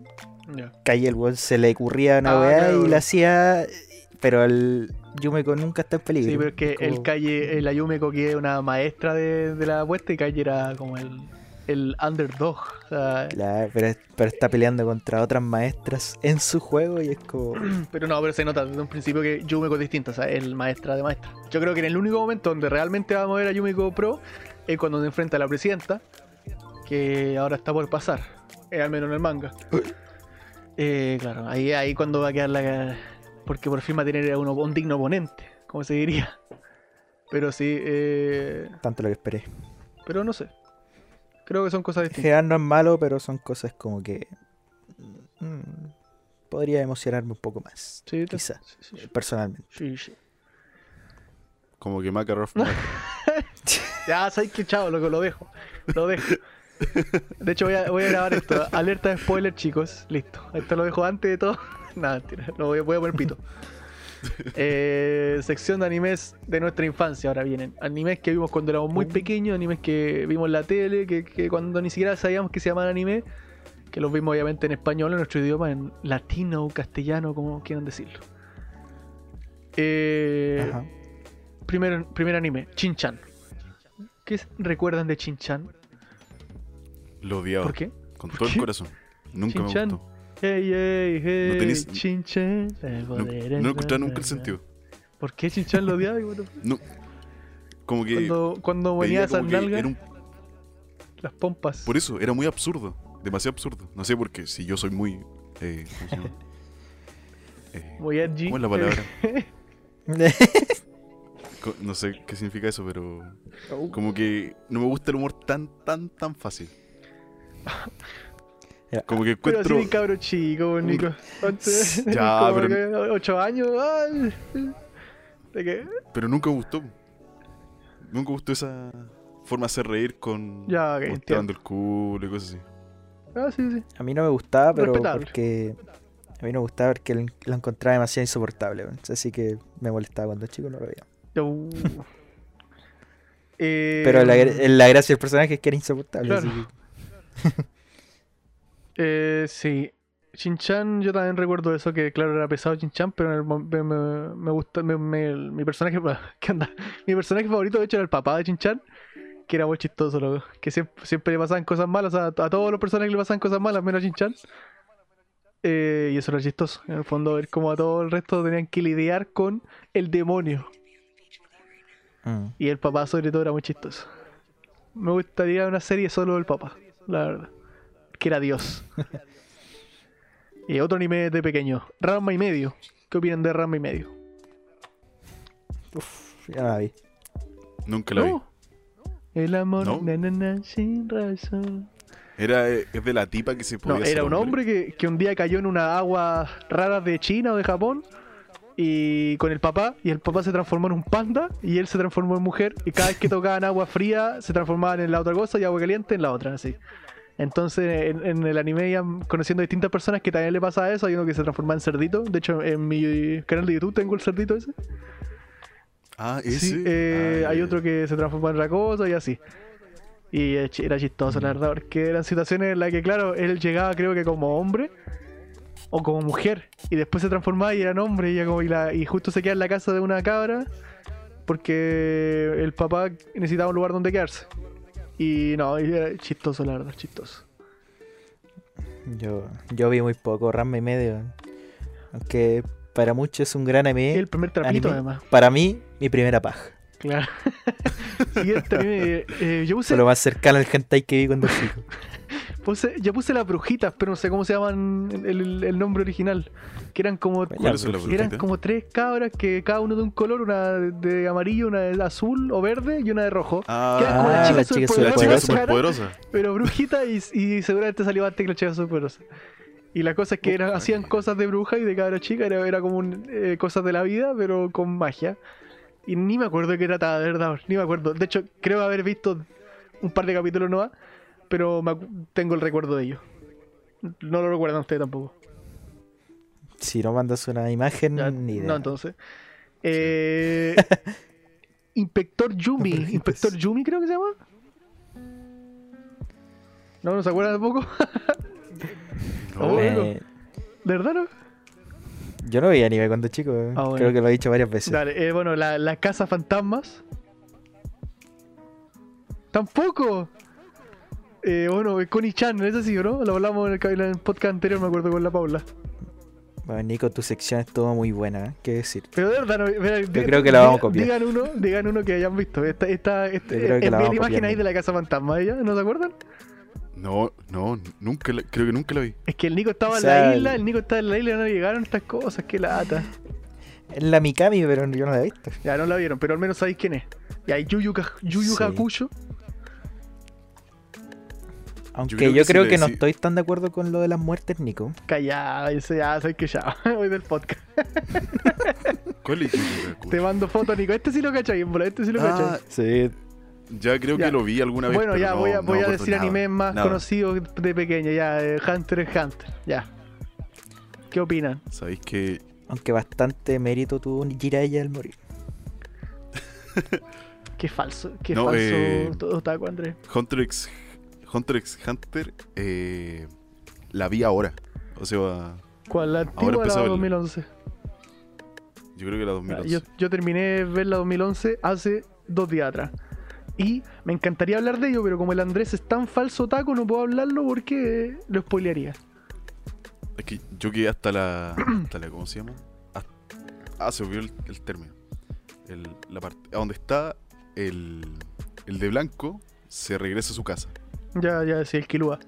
Ya. Kaiji el weón se le ocurría una Ah, weá claro. y la hacía, pero el Yumeko nunca está en peligro. Sí, pero es que el Calle, el Ayumeko que es una maestra de, de la apuesta y Calle era como el, el underdog. O sea, Claro, pero, pero está peleando contra otras maestras en su juego y es como... pero no, pero se nota desde un principio que Yumeko es distinta, o sea, es el maestra de maestra. Yo creo que en el único momento donde realmente vamos a ver a Yumeko Pro es cuando se enfrenta a la presidenta, que ahora está por pasar, eh, al menos en el manga. Eh, claro, ahí, ahí cuando va a quedar la... Porque por fin va a tener a uno, un digno oponente, como se diría. Pero sí, eh, Tanto lo que esperé. pero no sé. Creo que son cosas distintas. no es malo, pero son cosas como que... mm, podría emocionarme un poco más, Sí, quizá, sí, sí, sí. personalmente. Sí, sí. Como que Makarov. Ya, sabes que chao, loco, lo dejo. Lo dejo. De hecho, voy a, voy a grabar esto. Alerta de spoiler, chicos. Listo. Esto lo dejo antes de todo. Nada, mentira. Lo voy, voy a poner pito. Eh, sección de animes de nuestra infancia. Ahora vienen. Animes que vimos cuando éramos muy pequeños. Animes que vimos en la tele. Que, que cuando ni siquiera sabíamos que se llamaban anime. Que los vimos obviamente en español, en nuestro idioma, en latino, castellano, como quieran decirlo. Eh, primer, primer anime, Chin-Chan. ¿Qué recuerdan de Chin-Chan? Lo odiaba. ¿Por qué? Con ¿Por todo el corazón. Nunca me gustó. Hey, hey, hey, No tenés- el No, poder no encontraba nunca el sentido. ¿Por qué Chin-Chan lo odiaba? No. Como que. Cuando, cuando venía era un- las pompas. Por eso, era muy absurdo. Demasiado absurdo. No sé por qué. Si yo soy muy. Eh, ¿Cómo se llama? Eh. ¿Cómo es la palabra? No sé qué significa eso, pero. Como que no me gusta el humor tan, tan, tan fácil. Como que Pero así encuentro. cabro chico, Nico. Ya, como pero- que ocho años. ay. ¿De qué? Pero nunca me gustó. Nunca gustó esa forma de hacer reír con. Ya, ok, mostrando el culo y cosas así. Ah, sí, sí. A mí no me gustaba, pero Respetable. porque... A mí no me gustaba porque lo encontraba demasiado insoportable. Así que me molestaba cuando chico no lo veía. Uh. Eh, Pero la, gra- la gracia del personaje es que era insoportable. Claro. así que- Eh, sí. Shin-Chan, yo también recuerdo eso, que claro, era pesado Shin-Chan, pero en el mom- me, me, me gusta, me- mi personaje, ¿qué onda? Mi personaje favorito, de hecho, era el papá de Shin-Chan, que era muy chistoso, loco, que siempre, siempre le pasaban cosas malas, a, a todos los personajes le pasaban cosas malas, menos a Shin-Chan. Eh, y eso era chistoso, en el fondo, ver cómo a todo el resto tenían que lidiar con el demonio. Mm. Y el papá sobre todo era muy chistoso. Me gustaría una serie solo del papá, la verdad. Que era Dios. y otro anime de pequeño. Rama y medio. ¿Qué opinan de Rama y medio? Uf, ya la vi. Nunca la vi. El amor ¿No? na, na, na, sin razón. Era, eh, es de la tipa que se podía No, hacer era un hombre que, que un día cayó en una agua rara de China o de Japón. Y con el papá, y el papá se transformó en un panda, y él se transformó en mujer, y cada vez que tocaban agua fría, se transformaban en la otra cosa, y agua caliente en la otra, así. Entonces, en, en el anime iban conociendo distintas personas que también le pasa eso. Hay uno que se transforma en cerdito. De hecho, en mi canal de YouTube tengo el cerdito ese. Ah, ese. Sí, eh, Ah, hay ya, otro que se transforma en otra cosa y así. Y era chistoso, la verdad, porque eran situaciones en las que, claro, él llegaba, creo que como hombre o como mujer, y después se transformaba y era hombre, y, ya como, y, la- y justo se queda en la casa de una cabra, porque el papá necesitaba un lugar donde quedarse. Y no, y era chistoso, la verdad, chistoso. Yo, yo vi muy poco, Ranma y medio. Aunque para muchos es un gran anime. el primer trapito, anime. además. Para mí, mi primera paja. Claro. Siguiente anime, eh, yo puse, Fue lo más cercano al hentai que vi cuando chico. puse- yo puse las brujitas, pero no sé cómo se llaman el, el nombre original. Que eran como, ¿Cuáles son las eran como tres cabras que cada uno de un color, una de amarillo, una de azul o verde y una de rojo. Ah, Que eran como Ah, las la chicas chica superpoderosas, pero brujita y, y seguramente salió antes que la chica superpoderosa. Y la cosa es que era- hacían cosas de bruja y de cabra chica, era, era como un, eh, cosas de la vida, pero con magia. Y ni me acuerdo de qué trataba, de verdad, ni me acuerdo. De hecho, creo haber visto un par de capítulos nomás, pero tengo el recuerdo de ellos. No lo recuerdan ustedes tampoco. Si no mandas una imagen, Ya, ni idea. no, entonces. Eh, Inspector Yumi. Inspector Yumi creo que se llama. No, no se acuerdan tampoco. No, Oh, Eh. ¿De verdad no? yo no veía anime cuando chico. eh. Ah, bueno. Creo que lo he dicho varias veces. Dale, eh, bueno, la, la Casa Fantasmas. Tampoco. Eh, bueno, Connie Chan, ese sí, ¿no? Lo hablamos en el, ca- en el podcast anterior, me acuerdo, con la Paula. Bueno, Nico, tu sección estuvo muy buena, ¿eh? ¿qué decir? Pero de verdad, no, mira, di- creo que la vamos a copiar. Digan uno, digan uno que hayan visto. Esta, esta, esta, Yo creo que envíen la vamos a imagen ahí de la Casa Fantasma, ¿ya? ¿No se acuerdan? no, no, nunca la- creo que nunca la vi. Es que el Nico estaba O en la isla, el- Nico estaba en la isla y no llegaron estas cosas, qué lata. Es la Mikami, pero yo no la he visto. Ya no la vieron, pero al menos sabéis quién es. Y hay Yuyu, Yuyu Sí. Hakusho. Aunque creo yo que si creo que no estoy tan de acuerdo con lo de las muertes, Nico. Callado, ese ya, sabes que ya, hoy del podcast. ¿Cuál es? Te mando fotos, Nico. Este sí lo bola, este sí lo Ah, cachai. Sí. ya creo Ya. que lo vi alguna vez. Bueno, pero ya no- voy a, no voy a decir nada, animes más nada. conocidos de pequeño, ya, eh, Hunter x Hunter, ya. ¿Qué opinan? Sabéis que Aunque bastante mérito tuvo Jiraiya al morir. Qué falso, qué No, falso eh, todo taco, Andrés. Hunter x Hunter x Hunter eh, la vi ahora. O sea, ¿Cuál? ¿La antigua o la empezó el- 2011? yo creo que la Ya, 2011. Yo, yo terminé de ver la 2011 hace dos días atrás. Y me encantaría hablar de ello, pero como el Andrés es tan falso taco, no puedo hablarlo porque lo spoilearía. Es que yo quedé hasta la, hasta la ¿cómo se llama? Hasta- ah, se olvidó el, el término. El- la parte, a donde está el, el de blanco, se regresa a su casa. Ya, ya decía el Kilua.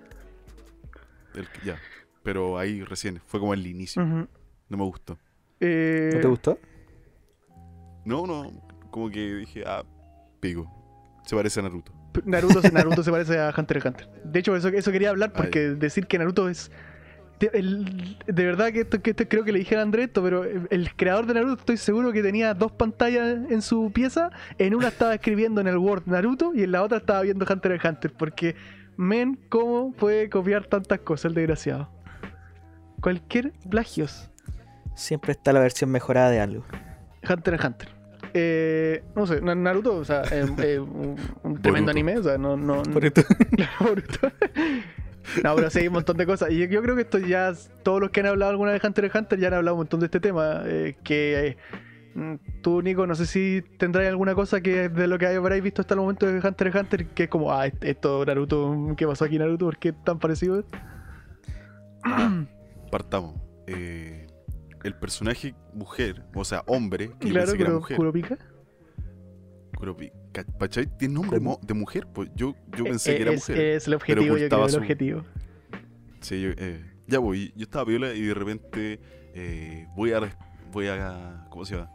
El ya. Pero ahí recién, fue como el inicio. No me gustó. Eh, ¿No te gustó? No, no, como que dije, ah, pico. Se parece a Naruto. Naruto, se- Naruto se parece a Hunter x Hunter. De hecho, eso, eso quería hablar porque decir que Naruto es. De, el- de verdad que esto, que esto creo que le dije a Andrés esto, pero el, el creador de Naruto estoy seguro que tenía dos pantallas en su pieza. En una estaba escribiendo en el Word Naruto y en la otra estaba viendo Hunter x Hunter. Porque, men, ¿cómo puede copiar tantas cosas el desgraciado? Cualquier plagios. Siempre está la versión mejorada de algo. Hunter x Hunter. Eh, no sé, Na- Naruto, o sea, eh, eh, un, un tremendo Boruto. anime, o sea, no, no. Boruto. No, pero sí, hay un montón de cosas. Y yo, yo creo que esto ya, todos los que han hablado alguna vez de Hunter x Hunter ya han hablado un montón de este tema. eh, que eh, mm, tú, Nico, no sé si tendrás alguna cosa que de lo que habréis visto hasta el momento de Hunter x Hunter, que es como, ah, esto Naruto, ¿qué pasó aquí Naruto? ¿Por qué es tan parecido? Partamos. Eh, el personaje mujer, o sea, hombre, que claro, que era mujer. Kurapika. Kuropi- Ca- ¿Pachai? ¿Tiene nombre de mujer? Pues yo, yo pensé Eh, que era es, mujer. es el objetivo, yo ocultaba creo, el su- objetivo. Sí, yo, eh, ya voy. Yo estaba viola y de repente eh, voy a. Voy a. ¿Cómo se llama?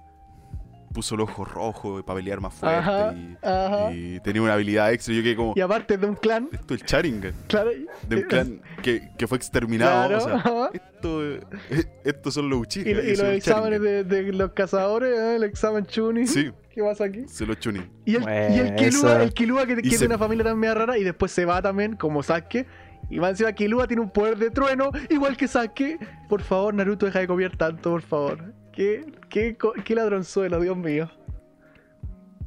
Puso el ojo rojo para pelear más fuerte Ajá, y, ajá. y tenía una habilidad extra. Yo quedé como. Y aparte de un clan, Esto es el Sharingan. claro. De un clan que, que fue exterminado. Claro, o sea, esto, estos son los Uchiha. Y, los exámenes de, de los cazadores, ¿eh? el examen Chunin. Sí, ¿Qué pasa aquí? se lo chunin. Y el, y el Kilua, eso- el Kilua que, que es se- de una familia también media rara y después se va también como Sasuke. Y más encima Kilua tiene un poder de trueno, igual que Sasuke. Por favor, Naruto, deja de copiar tanto, por favor. ¿Qué, qué, qué ladronzuelo, Dios mío.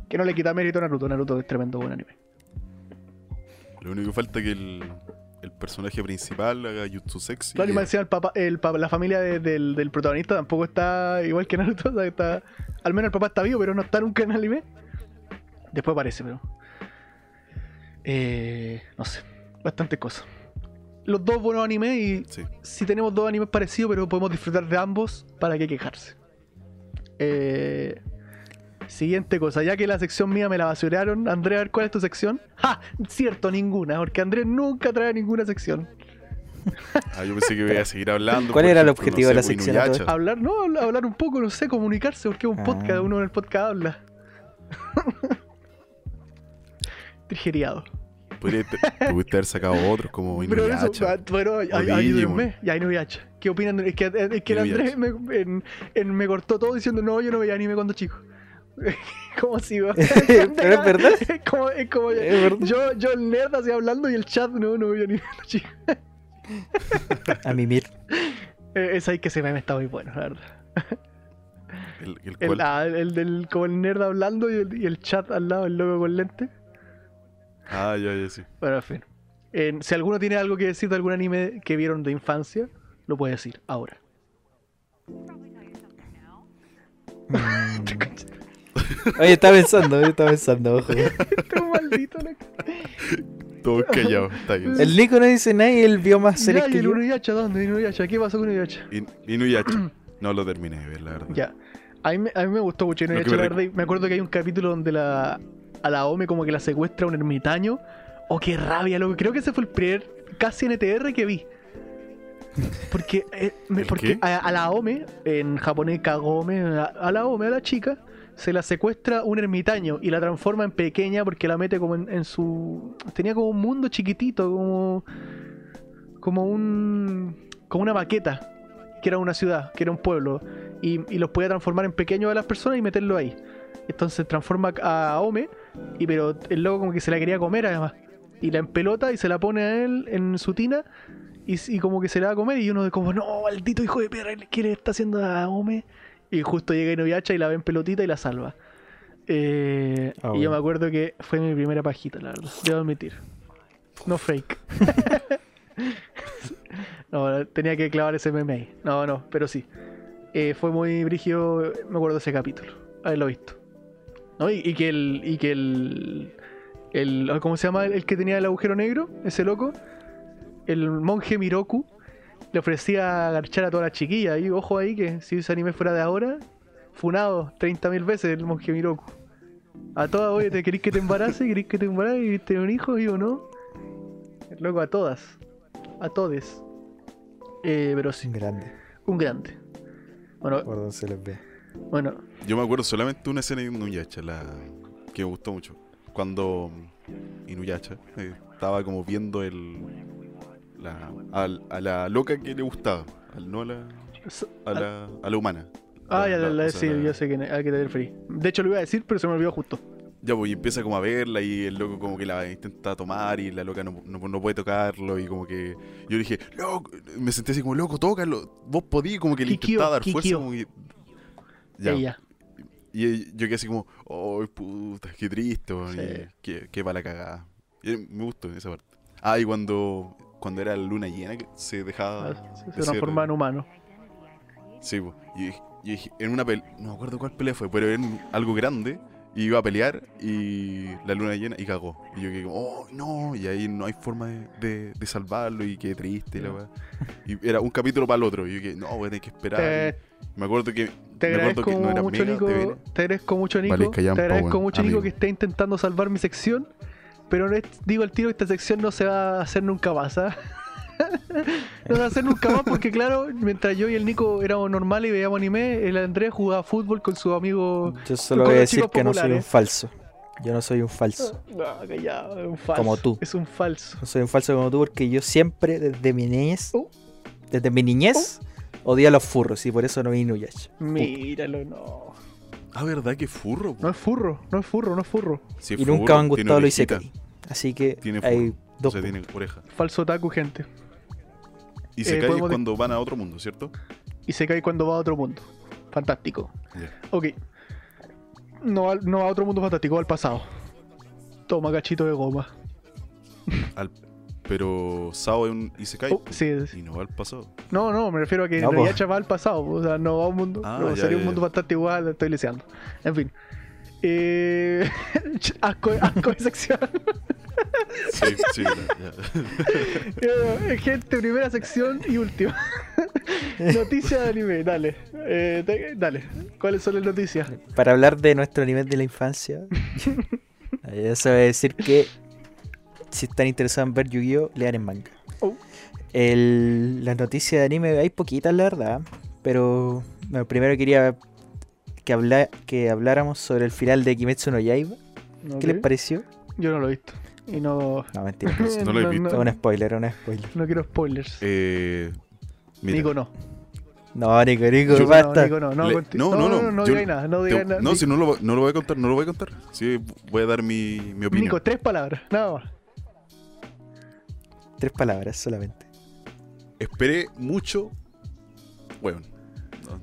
Que no le quita mérito a Naruto. Naruto es tremendo buen anime. Lo único que falta es que el, el personaje principal haga jutsu sexy. Claro, y el papá, el papá- la familia de- del, del protagonista tampoco está igual que Naruto. o sea, está Al menos el papá está vivo, pero no está nunca en el anime. Después aparece, pero. Eh, no sé. Bastantes cosas. Los dos buenos animes y Sí. si tenemos dos animes parecidos, pero podemos disfrutar de ambos, ¿para qué quejarse? Eh, siguiente cosa, ya que la sección mía me la basuraron, Andrea, a ver, ¿cuál es tu sección? ¡Ja! Cierto, ninguna, porque Andrés nunca trae ninguna sección. Ah, yo pensé que iba a seguir hablando. ¿Cuál era el objetivo de la pues, sección. Hablar, no, hablar, hablar un poco, no sé, comunicarse, porque es un Ah. podcast, uno en el podcast habla. Trigeriado. Podría te- Pudiste haber sacado otros como Pero eso, ah, bueno, ay- o ay- Digimon. ayúdenme. Ya, Inuyasha. ¿Qué opinan? Es que, es que el Andrés me, en- en- me cortó todo diciendo, no, yo no veía anime cuando chico. ¿Cómo sigo? Pero es verdad. Es como, es como Es verdad. yo, yo el nerd así hablando y el chat, no, no veía anime cuando chico. A mimir. Eh, es ahí que se me está muy bueno, la verdad. El, el El, cual- ah, el del, como el nerd hablando y el, y el chat al lado, el loco con lente. Ah, ya, ya, sí. Bueno, en fin. Eh, si alguno tiene algo que decir de algún anime que vieron de infancia, lo puede decir ahora. Mm. Oye, estaba pensando, oye, estaba pensando, ojo. Este maldito está bien. El Nico no dice nada y él vio más series ¿y que el yo. Inuyasha dónde? ¿Inuyasha? ¿Qué pasó con Inuyasha? In- Inuyasha. No lo terminé de ver, la verdad. Ya. A mí, me- a mí me gustó mucho Inuyasha, que la verdad. y Me acuerdo que hay un capítulo donde la, a la Ome como que la secuestra un ermitaño. Oh, qué rabia, loco. Creo que ese fue el primer casi NTR que vi. Porque, eh, me- ¿El porque a, a la Ome, en japonés Kagome, a, a la Ome, a la chica, se la secuestra un ermitaño y la transforma en pequeña porque la mete como en, en su... Tenía como un mundo chiquitito, como... Como un... Como una maqueta, que era una ciudad, que era un pueblo. Y, y los podía transformar en pequeños a las personas y meterlo ahí. Entonces transforma a Ome, y pero el loco como que se la quería comer además. Y la empelota y se la pone a él en su tina y, y como que se la va a comer y uno de como, no, maldito hijo de perra, ¿qué le está haciendo a Ome? Y justo llega Inuyasha y la ve en pelotita y la salva. Eh, Ah, y yo me acuerdo que fue mi primera pajita, la verdad. Debo admitir. No fake. no, tenía que clavar ese meme ahí. No, no, pero sí. Eh, fue muy brígido, me acuerdo de ese capítulo. Haberlo visto. ¿No? Y, y que el. Y que el. el ¿Cómo se llama? El, el que tenía el agujero negro, ese loco. El monje Miroku. Le ofrecía garchar a todas las chiquillas. Y ojo ahí que si ese anime fuera de ahora, funado 30.000 veces el monje Miroku. A todas, oye, ¿te querés que te embarace? ¿Querés que te embarace y tener un hijo? Y o no. Loco a todas. A todes. Eh, pero sí, Grande. un grande. Bueno, Por donde se les ve. Bueno, Yo me acuerdo solamente una escena de Inuyasha, la que me gustó mucho. Cuando Inuyasha eh, estaba como viendo el la, a la loca que le gustaba, al, no a la, a la, a la humana. Ah, ya, la, la- sí, yo sé que, a qué te referí. De hecho, lo iba a decir, pero se me olvidó justo. Ya, pues, y empieza como a verla y el loco como que la intenta tomar y la loca no, no, no puede tocarlo y como que... Yo dije, loco, me senté así como, loco, tócalo, vos podís, como que le intentaba dar fuerza como que... Ya, Ella. Y yo quedé así como, oh, puta, qué triste, Sí. y qué, qué para la cagada. Y me gustó esa parte. Ah, y cuando, cuando era la luna llena, que se dejaba. Ah, se de ser- en humano. Sí, po. y, y dije, en una pelea, no me acuerdo cuál pelea fue, pero era en algo grande, y iba a pelear, y la luna llena, y cagó. Y yo quedé como, oh, no, y ahí no hay forma de, de, de salvarlo, y qué triste, y la weá. Y era un capítulo para el otro, y yo que no, voy a tener que esperar. Te, me acuerdo que. Te agradezco que no era mucho, Mega Nico. Te agradezco mucho, Nico. Vale, te agradezco mucho, Nico, amigo. que esté intentando salvar mi sección. Pero no es- digo al tiro que esta sección no se va a hacer nunca más. ¿ah? no se va a hacer nunca más porque, claro, mientras yo y el Nico éramos normales y veíamos anime, el Andrés jugaba fútbol con sus amigos. Yo solo voy a decir que no soy un falso. Yo no soy un falso. No, callado, es un falso. Como tú. Es un falso. No soy un falso como tú porque yo siempre, desde mi niñez, Oh. desde mi niñez, odié a los furros y por eso no vi Inuyasha. Míralo, no. Ah, ¿verdad que furro? po? No es furro, no es furro, no es furro. Sí es Y nunca me han gustado los Isekai. Así que Tiene hay O dos. sea, tiene oreja. Falso otaku, gente. Y se Eh, cae podemos cuando van a otro mundo, ¿cierto? Y se cae cuando va a otro mundo. Fantástico. Ya. Ok. No va, no a otro mundo fantástico, va al pasado. Toma cachito de goma. Al Pero Sao es un Isekai. Oh, sí, sí. Y no va al pasado. No, no, me refiero a que No, po. ya va al pasado, o sea, no va a un mundo, Ah, no, ya, sería un ya, mundo ya. bastante igual, estoy leseando. En fin. Eh, asco, asco de sección. Sí, sí, ya, ya. Eh, Gente, primera sección y última. Noticias de anime, dale. Eh, te- dale, ¿cuáles son las noticias? Para hablar de nuestro nivel de la infancia, eso es decir que si están interesados en ver Yu-Gi-Oh, lean en manga. Oh. El, las noticias de anime hay poquitas, la verdad, pero bueno, primero quería que, habla, que habláramos sobre el final de Kimetsu no Yaiba. ¿Qué les pareció? Yo no lo he visto. Y no. No, mentira. No lo he visto. Es un spoiler, es un spoiler. no quiero spoilers. Eh, mira, Nico no. No, Nico, Nico, Nico no, basta. Nico no. No, Le- no, no, no, no, no, no yo- nada. No te- nada. no, si no lo, no lo voy a contar, no lo voy a contar. Sí, voy a dar mi, mi opinión. Nico, tres palabras, nada más. Tres palabras solamente. Esperé mucho. Bueno,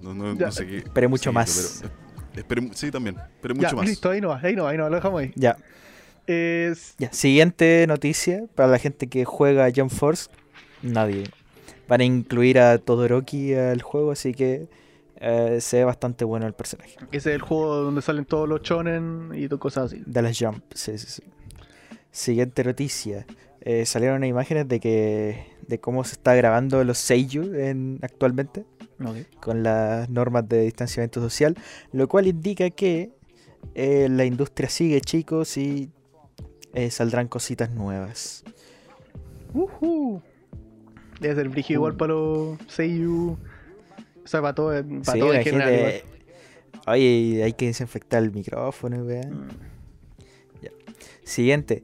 no, no, no, Ya, no sé qué. esperé mucho sí, más. pero, eh, esperé, sí, también. Esperé Ya, mucho más. listo, ahí no va, ahí no va, ahí no va, lo dejamos ahí. Ya, Es. ya. Siguiente noticia para la gente que juega Jump Force. Nadie. Van a incluir a Todoroki al juego, así que eh, se ve bastante bueno el personaje. Ese es el juego donde salen todos los chonen y cosas así. De las Jump, sí, sí, sí. Siguiente noticia. Eh, salieron unas imágenes de que de cómo se está grabando los Seiyu en, actualmente con las normas de distanciamiento social, lo cual indica que eh, la industria sigue, chicos, y eh, saldrán cositas nuevas. Ujú. Debe ser brígido igual para los Seiyu. O sea, para todo, para Sí, todo en general. gente- Oye, hay que desinfectar el micrófono, weón. igual. Siguiente.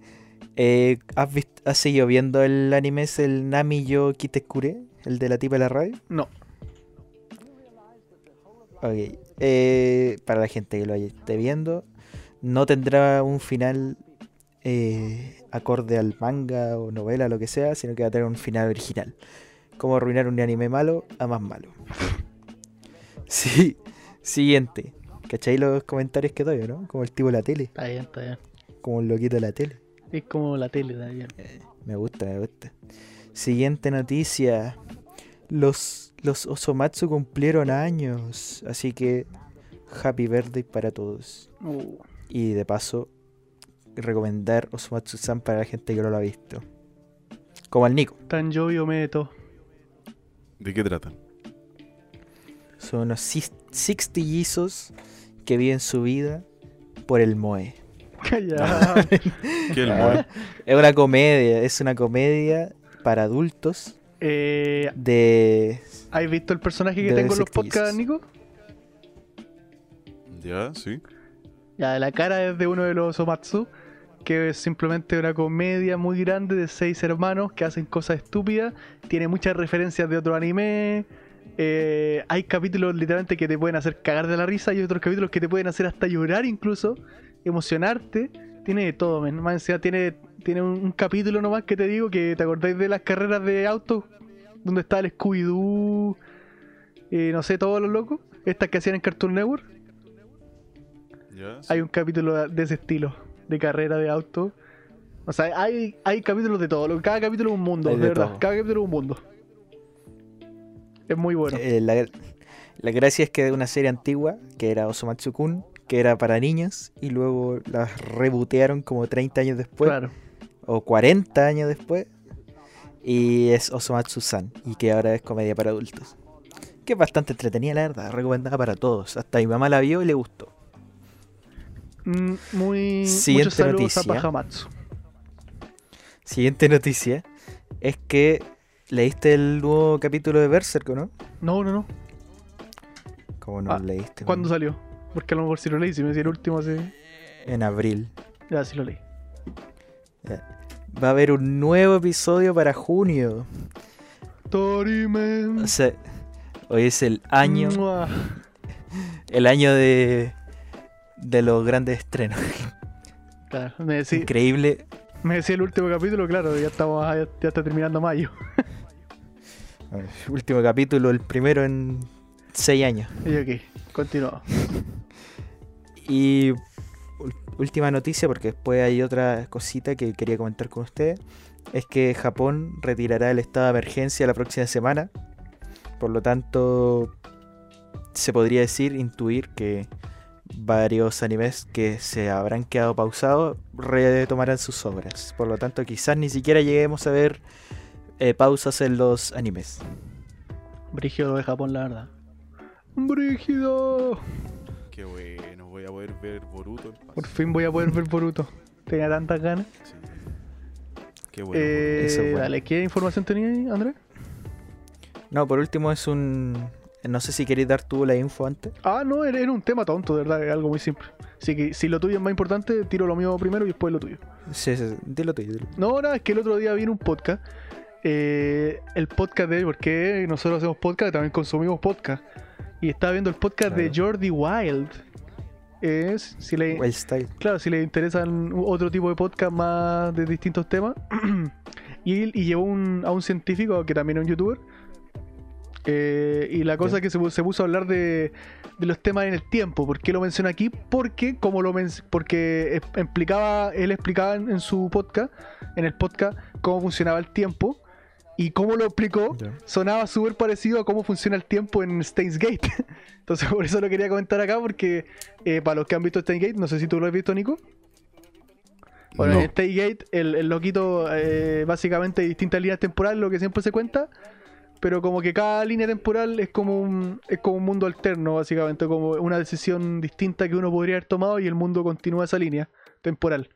Eh, ¿has, vist- ¿Has seguido viendo el anime es el Nami yo Kitekure? El de la tipa de la radio. No, Ok. eh, para la gente que lo esté viendo, no tendrá un final eh, acorde al manga o novela, lo que sea, sino que va a tener un final original. Como arruinar un anime malo a más malo. Sí. Siguiente. ¿Cachai los comentarios que doy, no? Como el tipo de la tele. está bien, está bien. Como el loquito de la tele. Es como la tele, está bien. Me gusta, me gusta. Siguiente noticia. Los, los Osomatsu cumplieron años. Así que happy birthday para todos. Uh, Y de paso, recomendar Osomatsu-san para la gente que no lo ha visto. Como al Nico. tan llovio meto. ¿De qué tratan? Son unos sis- six tillizos que viven su vida por el Moe. Calla. ¿Qué es el Ah, es una comedia, es una comedia para adultos eh, de... ¿Has visto el personaje que tengo en los podcasts, Nico? Ya, sí. Ya, la cara es de uno de los Omatsu, que es simplemente una comedia muy grande de seis hermanos que hacen cosas estúpidas. Tiene muchas referencias de otro anime. eh, hay capítulos literalmente que te pueden hacer cagar de la risa y otros capítulos que te pueden hacer hasta llorar incluso, emocionarte. Tiene de todo, men. Más encima tiene, tiene un, un capítulo nomás que te digo que te acordáis de las carreras de autos donde está el Scooby-Doo, eh, no sé, todos los locos. Estas que hacían en Cartoon Network. Hay un capítulo de ese estilo, de carrera de auto. O sea, hay, hay capítulos de todo. Cada capítulo es un mundo, Hay de, de verdad. todo. Cada capítulo es un mundo. Es muy bueno. Eh, la, la gracia es que de una serie antigua, que era Osomatsu-kun, que era para niños, y luego la rebotearon como 30 años después, claro. o 40 años después, y es Osomatsu-san, y que ahora es comedia para adultos. Que es bastante entretenida, la verdad, recomendada para todos. Hasta mi mamá la vio y le gustó. Mm, Muy. Siguiente noticia. a. Siguiente noticia es que leíste el nuevo capítulo de Berserk, ¿o ¿no? No, no, no. Como no Ah, leíste? ¿Cuándo salió? Porque a lo mejor si lo leí, si me decía el último, así. En abril. Ya, sí lo leí. Va a haber un nuevo episodio para junio. Torime. O sea, hoy es el año, Mua. el año de, de los grandes estrenos. Claro, me, decía, Increíble. me decía el último capítulo, claro, ya estamos ya, ya está terminando mayo. Último capítulo, el primero en seis años. Y ok, continúa. Y última noticia, porque después hay otra cosita que quería comentar con ustedes, es que Japón retirará el estado de emergencia la próxima semana. Por lo tanto, se podría decir, intuir que varios animes que se habrán quedado pausados retomarán sus obras. Por lo tanto, quizás ni siquiera lleguemos a ver eh, pausas en los animes. Brígido de Japón, la verdad. Brígido. Qué bueno, a poder ver Boruto en paz. Por fin voy a poder ver Boruto. Tenía tantas ganas. Sí. Qué bueno. eh, eso es bueno. Dale, ¿qué información tenía ahí, Andrés? No, por último es un... No sé si queréis dar tú la info antes. Ah, no, era, era un tema tonto, de verdad, es algo muy simple. Así que si lo tuyo es más importante, tiro lo mío primero y después lo tuyo. Sí, sí, sí, dilo tú. dilo. No, nada, es que el otro día vi en un podcast. eh, el podcast de. Porque nosotros hacemos podcast también consumimos podcast. Y estaba viendo el podcast de. Jordi Wild. Es. Si le, claro, si le interesan otro tipo de podcast más de distintos temas. y, y llevó un- a un científico que también es un youtuber. Eh, y la cosa es que se, pu- se puso a hablar de, de los temas en el tiempo. ¿Por qué lo menciona aquí? Porque, como lo men- porque explicaba, él explicaba en, en su podcast, en el podcast, cómo funcionaba el tiempo. Y cómo lo explicó, sonaba súper parecido a cómo funciona el tiempo en Steins Gate. Entonces, por eso lo quería comentar acá, porque eh, para los que han visto Steins Gate, no sé si tú lo has visto, Nico. Bueno, No. en Steins Gate, el, el loquito, eh, básicamente hay distintas líneas temporales, lo que siempre se cuenta. Pero como que cada línea temporal es como un, es como un mundo alterno, básicamente, como una decisión distinta que uno podría haber tomado y el mundo continúa esa línea temporal.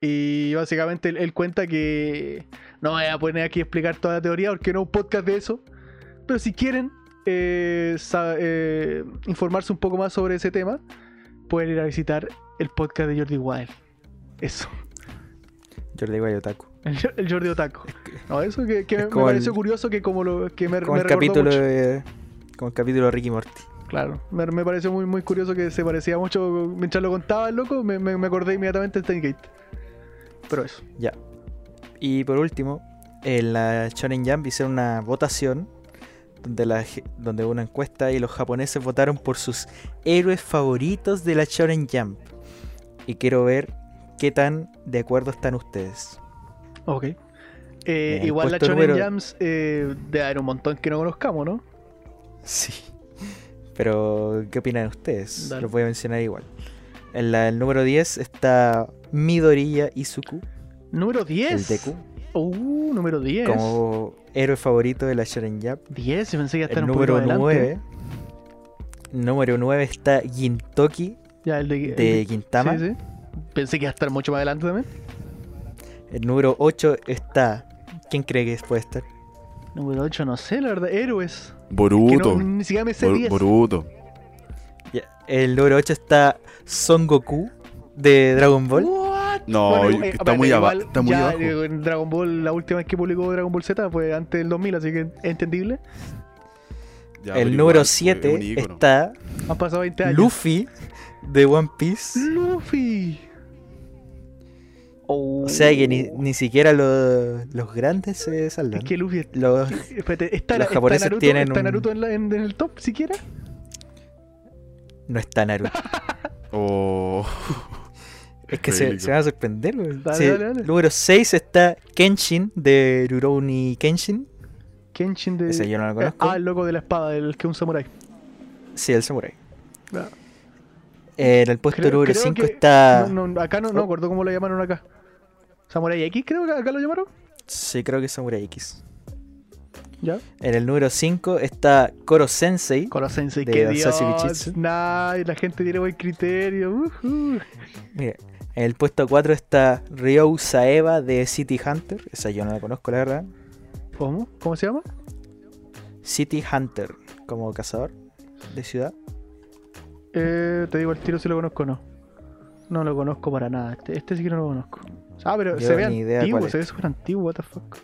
Y básicamente él, él cuenta que no voy a poner aquí a explicar toda la teoría porque no es un podcast de eso. Pero si quieren eh, eh, informarse un poco más sobre ese tema, pueden ir a visitar el podcast de Jordi Wild. Eso, Jordi Wild Otaku. el, el Jordi Otaku. No, eso que, que es me, me pareció el- curioso que como lo que me, Como me el capítulo mucho. de... Como el capítulo de Ricky Morty. Claro, me, me pareció muy, muy curioso que se parecía mucho. Mientras lo contaba el loco, me, me, me acordé inmediatamente de Steingate. Pero eso. Ya. Y por último, en la Shonen Jump hicieron una votación donde, la, donde hubo una encuesta y los japoneses votaron por sus héroes favoritos de la Shonen Jump. Y quiero ver qué tan de acuerdo están ustedes. Ok. Eh, igual la Shonen número- Jams eh, debe haber un montón que no conozcamos, ¿no? Sí. Pero, ¿qué opinan ustedes? Dale. Los voy a mencionar igual. En la, el número 10 está Midoriya Izuku, Número 10. el Deku, Uh, número 10. como héroe favorito de la Shonen Jump. 10, yo pensé que iba a estar El número adelante. 9. Número 9 está Gintoki Ya, el de, el de Gintama. Sí, sí. Pensé que iba a estar mucho más adelante también. El número 8 está. ¿Quién cree que puede estar? Número 8, no sé, la verdad. Héroes. Que Boruto. no, ni siquiera me sé Bor- 10. Boruto. Ya, El número 8 está Son Goku de Dragon Ball. What? No, Bueno, y- eh, está, muy igual está muy ya, abajo. eh, en Dragon Ball, la última vez que publicó Dragon Ball Z fue antes del 2000, así que es entendible. Ya, el número pues, 7 un ícono. está Han pasado 20 años. Luffy de One Piece. Luffy. O sea que ni, ni siquiera los, los grandes se salvan. Es que Luffy. es- Los, Espérate, ¿está, Los está japoneses Naruto, tienen ¿está un- Naruto en, la- en- en el top siquiera? no está Naruto. Oh, Es que se, van a sorprender. güey. Dale, Sí, dale, dale. Número 6 está Kenshin de Rurouni Kenshin. Kenshin de. Ese yo no lo conozco. Ah, el loco de la espada, el que es un samurái. Sí, el samurai. Ah. En el puesto Creo- número creo 5 que- está. No, no, acá no, no me acuerdo cómo lo llamaron acá. Samurai X, creo que acá lo llamaron. Sí, creo que es Samurai X. Ya. En el número 5 está Koro Sensei. Koro Sensei, De que Dios. Nah, la gente tiene buen criterio. Mira, en el puesto 4 está Ryou Saeva de City Hunter. Esa yo no la conozco, la verdad. ¿Cómo? ¿Cómo se llama? City Hunter, como cazador de ciudad. Eh, te digo el tiro si lo conozco o no. No lo conozco para nada. Este, este sí que no lo conozco. Ah, pero Yo se ve antiguo, se ve súper antiguo, what the fuck.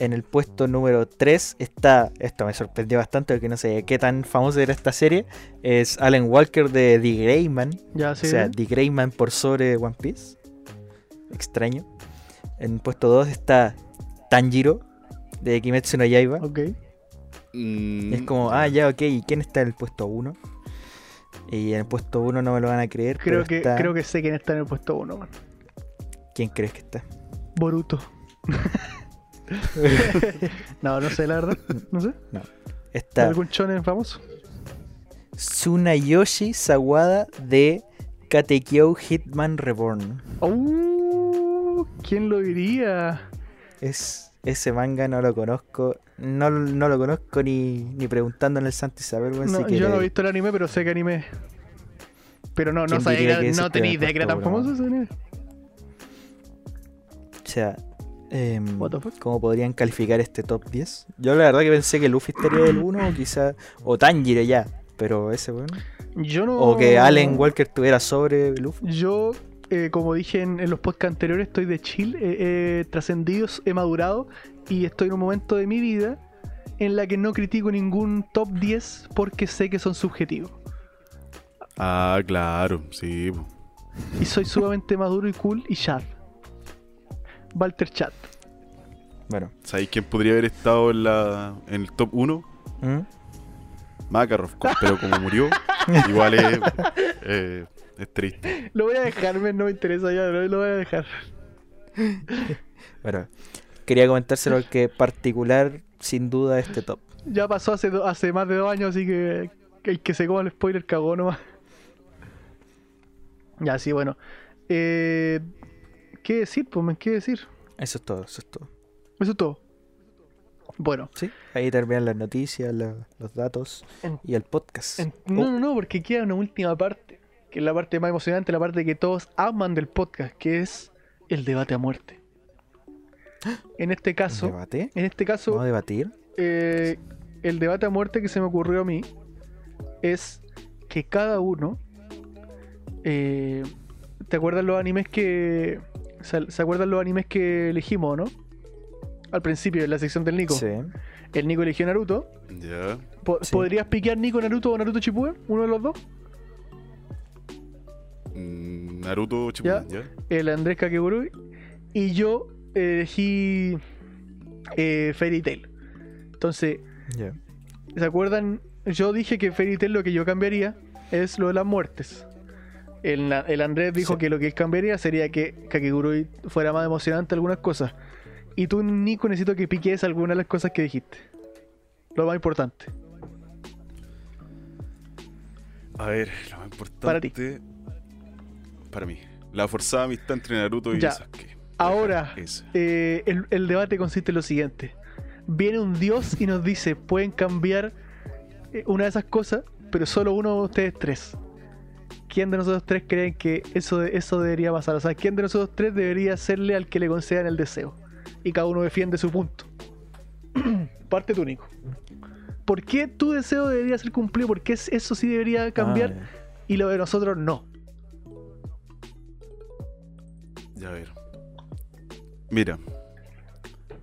En el puesto número 3 está, esto me sorprendió bastante porque no sé qué tan famosa era esta serie, es Alan Walker de The Greyman, Ya, sí. o sea, The Greyman por sobre One Piece. Extraño. En el puesto 2 está Tanjiro de Kimetsu no Yaiba. ok. mm, Y es como, ah, ya, ok, ¿y quién está en el puesto 1? Y en el puesto 1 no me lo van a creer. Creo que, está- creo que sé quién está en el puesto 1, man. ¿Quién crees que está? Boruto. no, no sé, la verdad. No sé. Está ¿Algún shonen famoso? Tsunayoshi Sawada de Katekyo Hitman Reborn. ¡Oh! ¿Quién lo diría? Es, ese manga no lo conozco. No, no lo conozco ni, ni preguntando en el Santi Saber, No, si yo quiere- no he visto el anime, pero sé que anime. Pero no, no ¿Quién sabía no tenía en idea que era tan famoso ese anime. O sea, em, What the fuck? ¿cómo podrían calificar este top 10? Yo la verdad que pensé que Luffy estaría del 1 o quizá. O Tanjiro ya. Pero ese, weón. Yo no. O que Allen Walker estuviera sobre Luffy. Yo, eh, como dije en, en los podcasts anteriores, estoy de chill, he he trascendido, he madurado y estoy en un momento de mi vida en la que no critico ningún top 10 porque sé que son subjetivos. Ah, claro, sí. Y soy sumamente maduro y cool y chat. Walter Chat. Bueno. ¿Sabéis quién podría haber estado en, la, en el top 1? ¿Mm? Makarov, pero como murió, igual es, eh, es triste. Lo voy a dejar, men, no me interesa ya, no, lo voy a dejar. Bueno, quería comentárselo al que particular, sin duda, este top. Ya pasó hace, do- hace más de dos años, así que que el que se coma el spoiler cagó nomás. Ya, sí, bueno. Eh, ¿Qué decir, pues? ¿Qué decir? Eso es todo, eso es todo. Eso es todo. Bueno, Sí, ahí terminan las noticias, la- los datos en- y el podcast. en- Oh, no, no, no, porque queda una última parte, que es la parte más emocionante, la parte que todos aman del podcast, que es el debate a muerte. En este ¿un caso, ¿Debate? en este caso, ¿Vamos a debatir? eh, el debate a muerte que se me ocurrió a mí es que cada uno. eh, ¿Te acuerdas los animes que. ¿Se se acuerdan los animes que elegimos, no? Al principio, en la sección del Nico. Sí. El Nico eligió Naruto. Ya. Po- Sí. ¿Podrías piquear Nico Naruto o Naruto Shippuden? ¿Uno de los dos? Mm, Naruto Shippuden, ya. El Andrés Kakegurui. Y yo elegí. Eh, Fairy Tail. Entonces, Ya. ¿Se acuerdan? Yo dije que Fairy Tail lo que yo cambiaría es lo de las muertes. El, Andrés dijo Sí. que lo que él cambiaría sería que Kakegurui fuera más emocionante algunas cosas. Y tú, Nico, necesito que piques algunas de las cosas que dijiste. Lo más importante. A ver, lo más importante. Para ti. Para mí. La forzada amistad entre Naruto y Ya. Sasuke. Ahora, eh, el, el debate consiste en lo siguiente. Viene un dios y nos dice, pueden cambiar eh, una de esas cosas, pero solo uno de ustedes tres. ¿Quién de nosotros tres creen que eso, eso debería pasar? O sea, ¿quién de nosotros tres debería hacerle al que le concedan el deseo? Y cada uno defiende su punto. Parte tú, Nico. ¿Por qué tu deseo debería ser cumplido? ¿Por qué es- eso sí debería cambiar Ah, y lo de nosotros no? Ya a ver. Mira.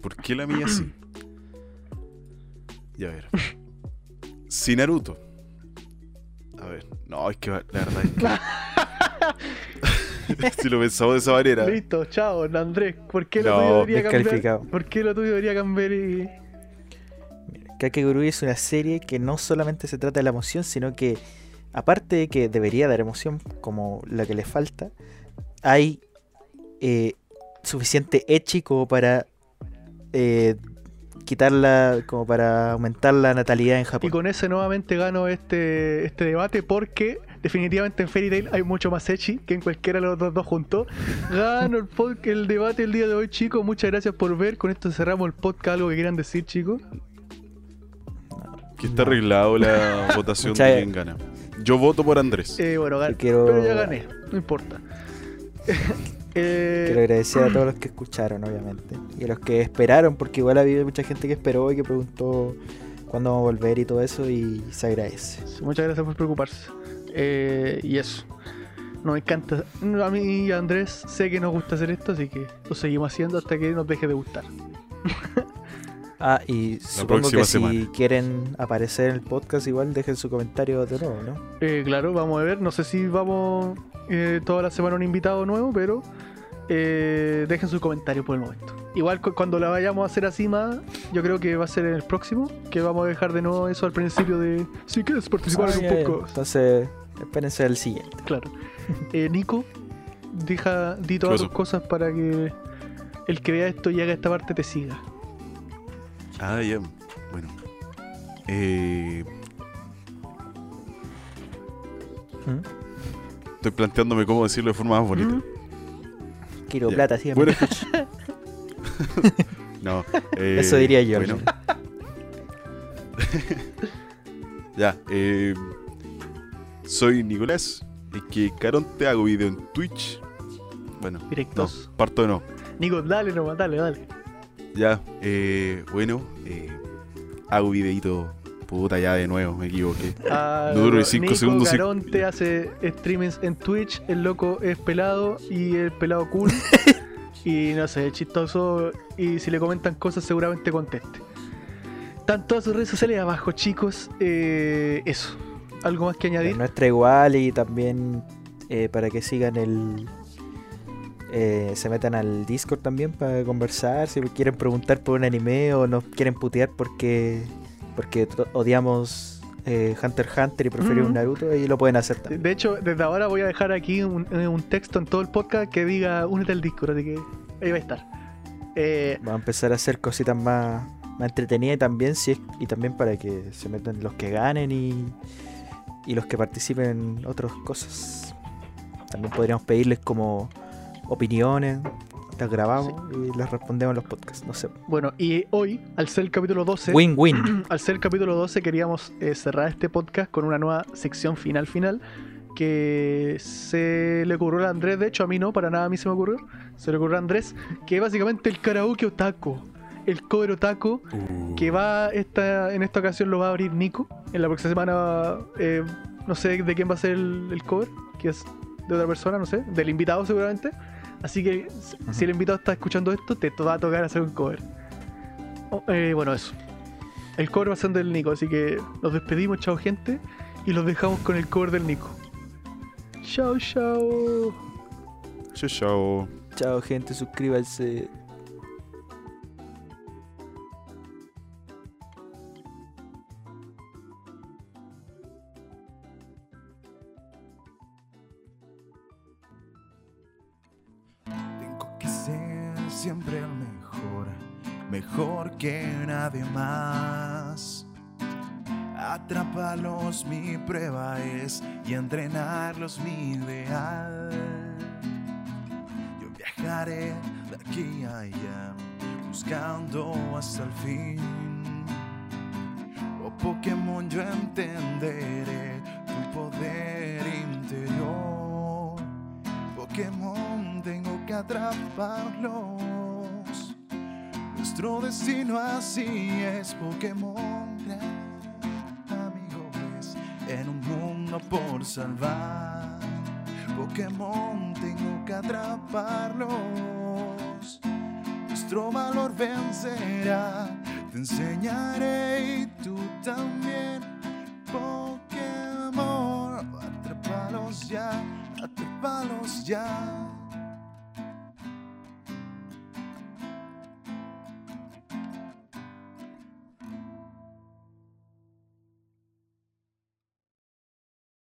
¿Por qué la mía sí? Ya a ver. Si Naruto. A ver. No, es que la verdad es que. si lo pensamos de esa manera. Listo, chao, Andrés. ¿Por qué lo No, tuyo debería cambiar? descalificado. ¿Por qué lo tuyo debería cambiar y... Kakegurui es una serie que no solamente se trata de la emoción, sino que aparte de que debería dar emoción, como la que le falta, hay eh, suficiente echi como para eh, quitarla, como para aumentar la natalidad en Y Japón. con ese nuevamente gano este, este debate porque definitivamente en Fairy Tail hay mucho más echi que en cualquiera de los otros dos juntos. Gano el, pod- el debate el día de hoy, chicos. Muchas gracias por ver. Con esto cerramos el podcast. ¿Algo que quieran decir, chicos? Que está arreglado la votación de quién gana. Yo voto por Andrés. Eh, bueno, gané. Yo quiero- Pero ya gané. No importa. Eh, Quiero agradecer a todos los que escucharon, obviamente. Y a los que esperaron, porque igual había mucha gente que esperó y que preguntó cuándo vamos a volver y todo eso, y se agradece. Muchas gracias por preocuparse. Eh, y eso. Nos encanta. A mí y a Andrés sé que nos gusta hacer esto, así que lo seguimos haciendo hasta que nos deje de gustar. Ah, y supongo que si quieren aparecer en el podcast, igual dejen su comentario de nuevo, ¿no? Eh, claro, vamos a ver. No sé si vamos eh, toda la semana un invitado nuevo, pero eh, dejen su comentario por el momento. Igual cu- cuando la vayamos a hacer así más, yo creo que va a ser en el próximo, que vamos a dejar de nuevo eso al principio de si quieres participar Ah, en un podcast. Entonces, Espérense al siguiente. Claro. Eh, Nico, deja, di todas tus cosas para que el que vea esto y haga esta parte te siga. Ah, ya. Bueno. Eh, ¿Mm? estoy planteándome cómo decirlo de forma más bonita. Mm. Quiero Ya. plata siempre. Bueno, no. eh, Eso diría yo. Bueno, ya. eh, soy Nicolás. Es que Caronte hago video en Twitch. Bueno, no, Directos. parto de no. Nico, dale nomás, dale, dale. Ya, eh, bueno, eh, hago videito. Puta, ya de nuevo, me equivoqué. Ah, No duro ni cinco Nico segundos, sí. Caronte hace streamings en Twitch, el loco es pelado y el pelado cool. y no sé, es chistoso. Y si le comentan cosas, seguramente conteste. Están todas sus redes sociales abajo, chicos. Eh, eso. ¿Algo más que La añadir? nuestra igual y también eh, para que sigan el... eh, se metan al Discord también para conversar, si quieren preguntar por un anime o nos quieren putear porque porque odiamos eh, Hunter x Hunter y preferimos Ujú. Naruto y lo pueden hacer también. De hecho, desde ahora voy a dejar aquí un, eh, un texto en todo el podcast que diga únete al Discord, así que ahí va a estar. Eh, Va a empezar a hacer cositas más, más entretenidas y también, si es- y también para que se metan los que ganen y, y los que participen en otras cosas. También podríamos pedirles como opiniones, las grabamos y las respondemos en los podcasts, no sé. bueno, y hoy, al ser el capítulo 12, Win-win. al ser el capítulo 12 queríamos eh, cerrar este podcast con una nueva sección final final que se le ocurrió a Andrés, de hecho a mí no, para nada a mí se me ocurrió, se le ocurrió a Andrés, que es básicamente el karaoke otaku, el cover otaku, que va esta, en esta ocasión lo va a abrir Nico, en la próxima semana eh, no sé de quién va a ser el, el cover, que es de otra persona, no sé, del invitado seguramente, así que si- si el invitado está escuchando esto, te va a tocar hacer un cover. Oh, eh, bueno, eso. El cover va a ser del Nico, así que nos despedimos, chao gente, y los dejamos con el cover del Nico. Chao, chao. Chao, chao. Chao gente, suscríbanse. Que nadie más. Atraparlos mi prueba es y entrenarlos mi ideal. Yo viajaré de aquí a allá, buscando hasta el fin. Oh Pokémon, yo entenderé tu poder interior. Pokémon, tengo que atraparlos. Nuestro destino así es Pokémon. Amigo, ves, en un mundo por salvar. Pokémon, tengo que atraparlos. Nuestro valor vencerá. Te enseñaré y tú también. Pokémon, atrápalos ya, atrápalos ya.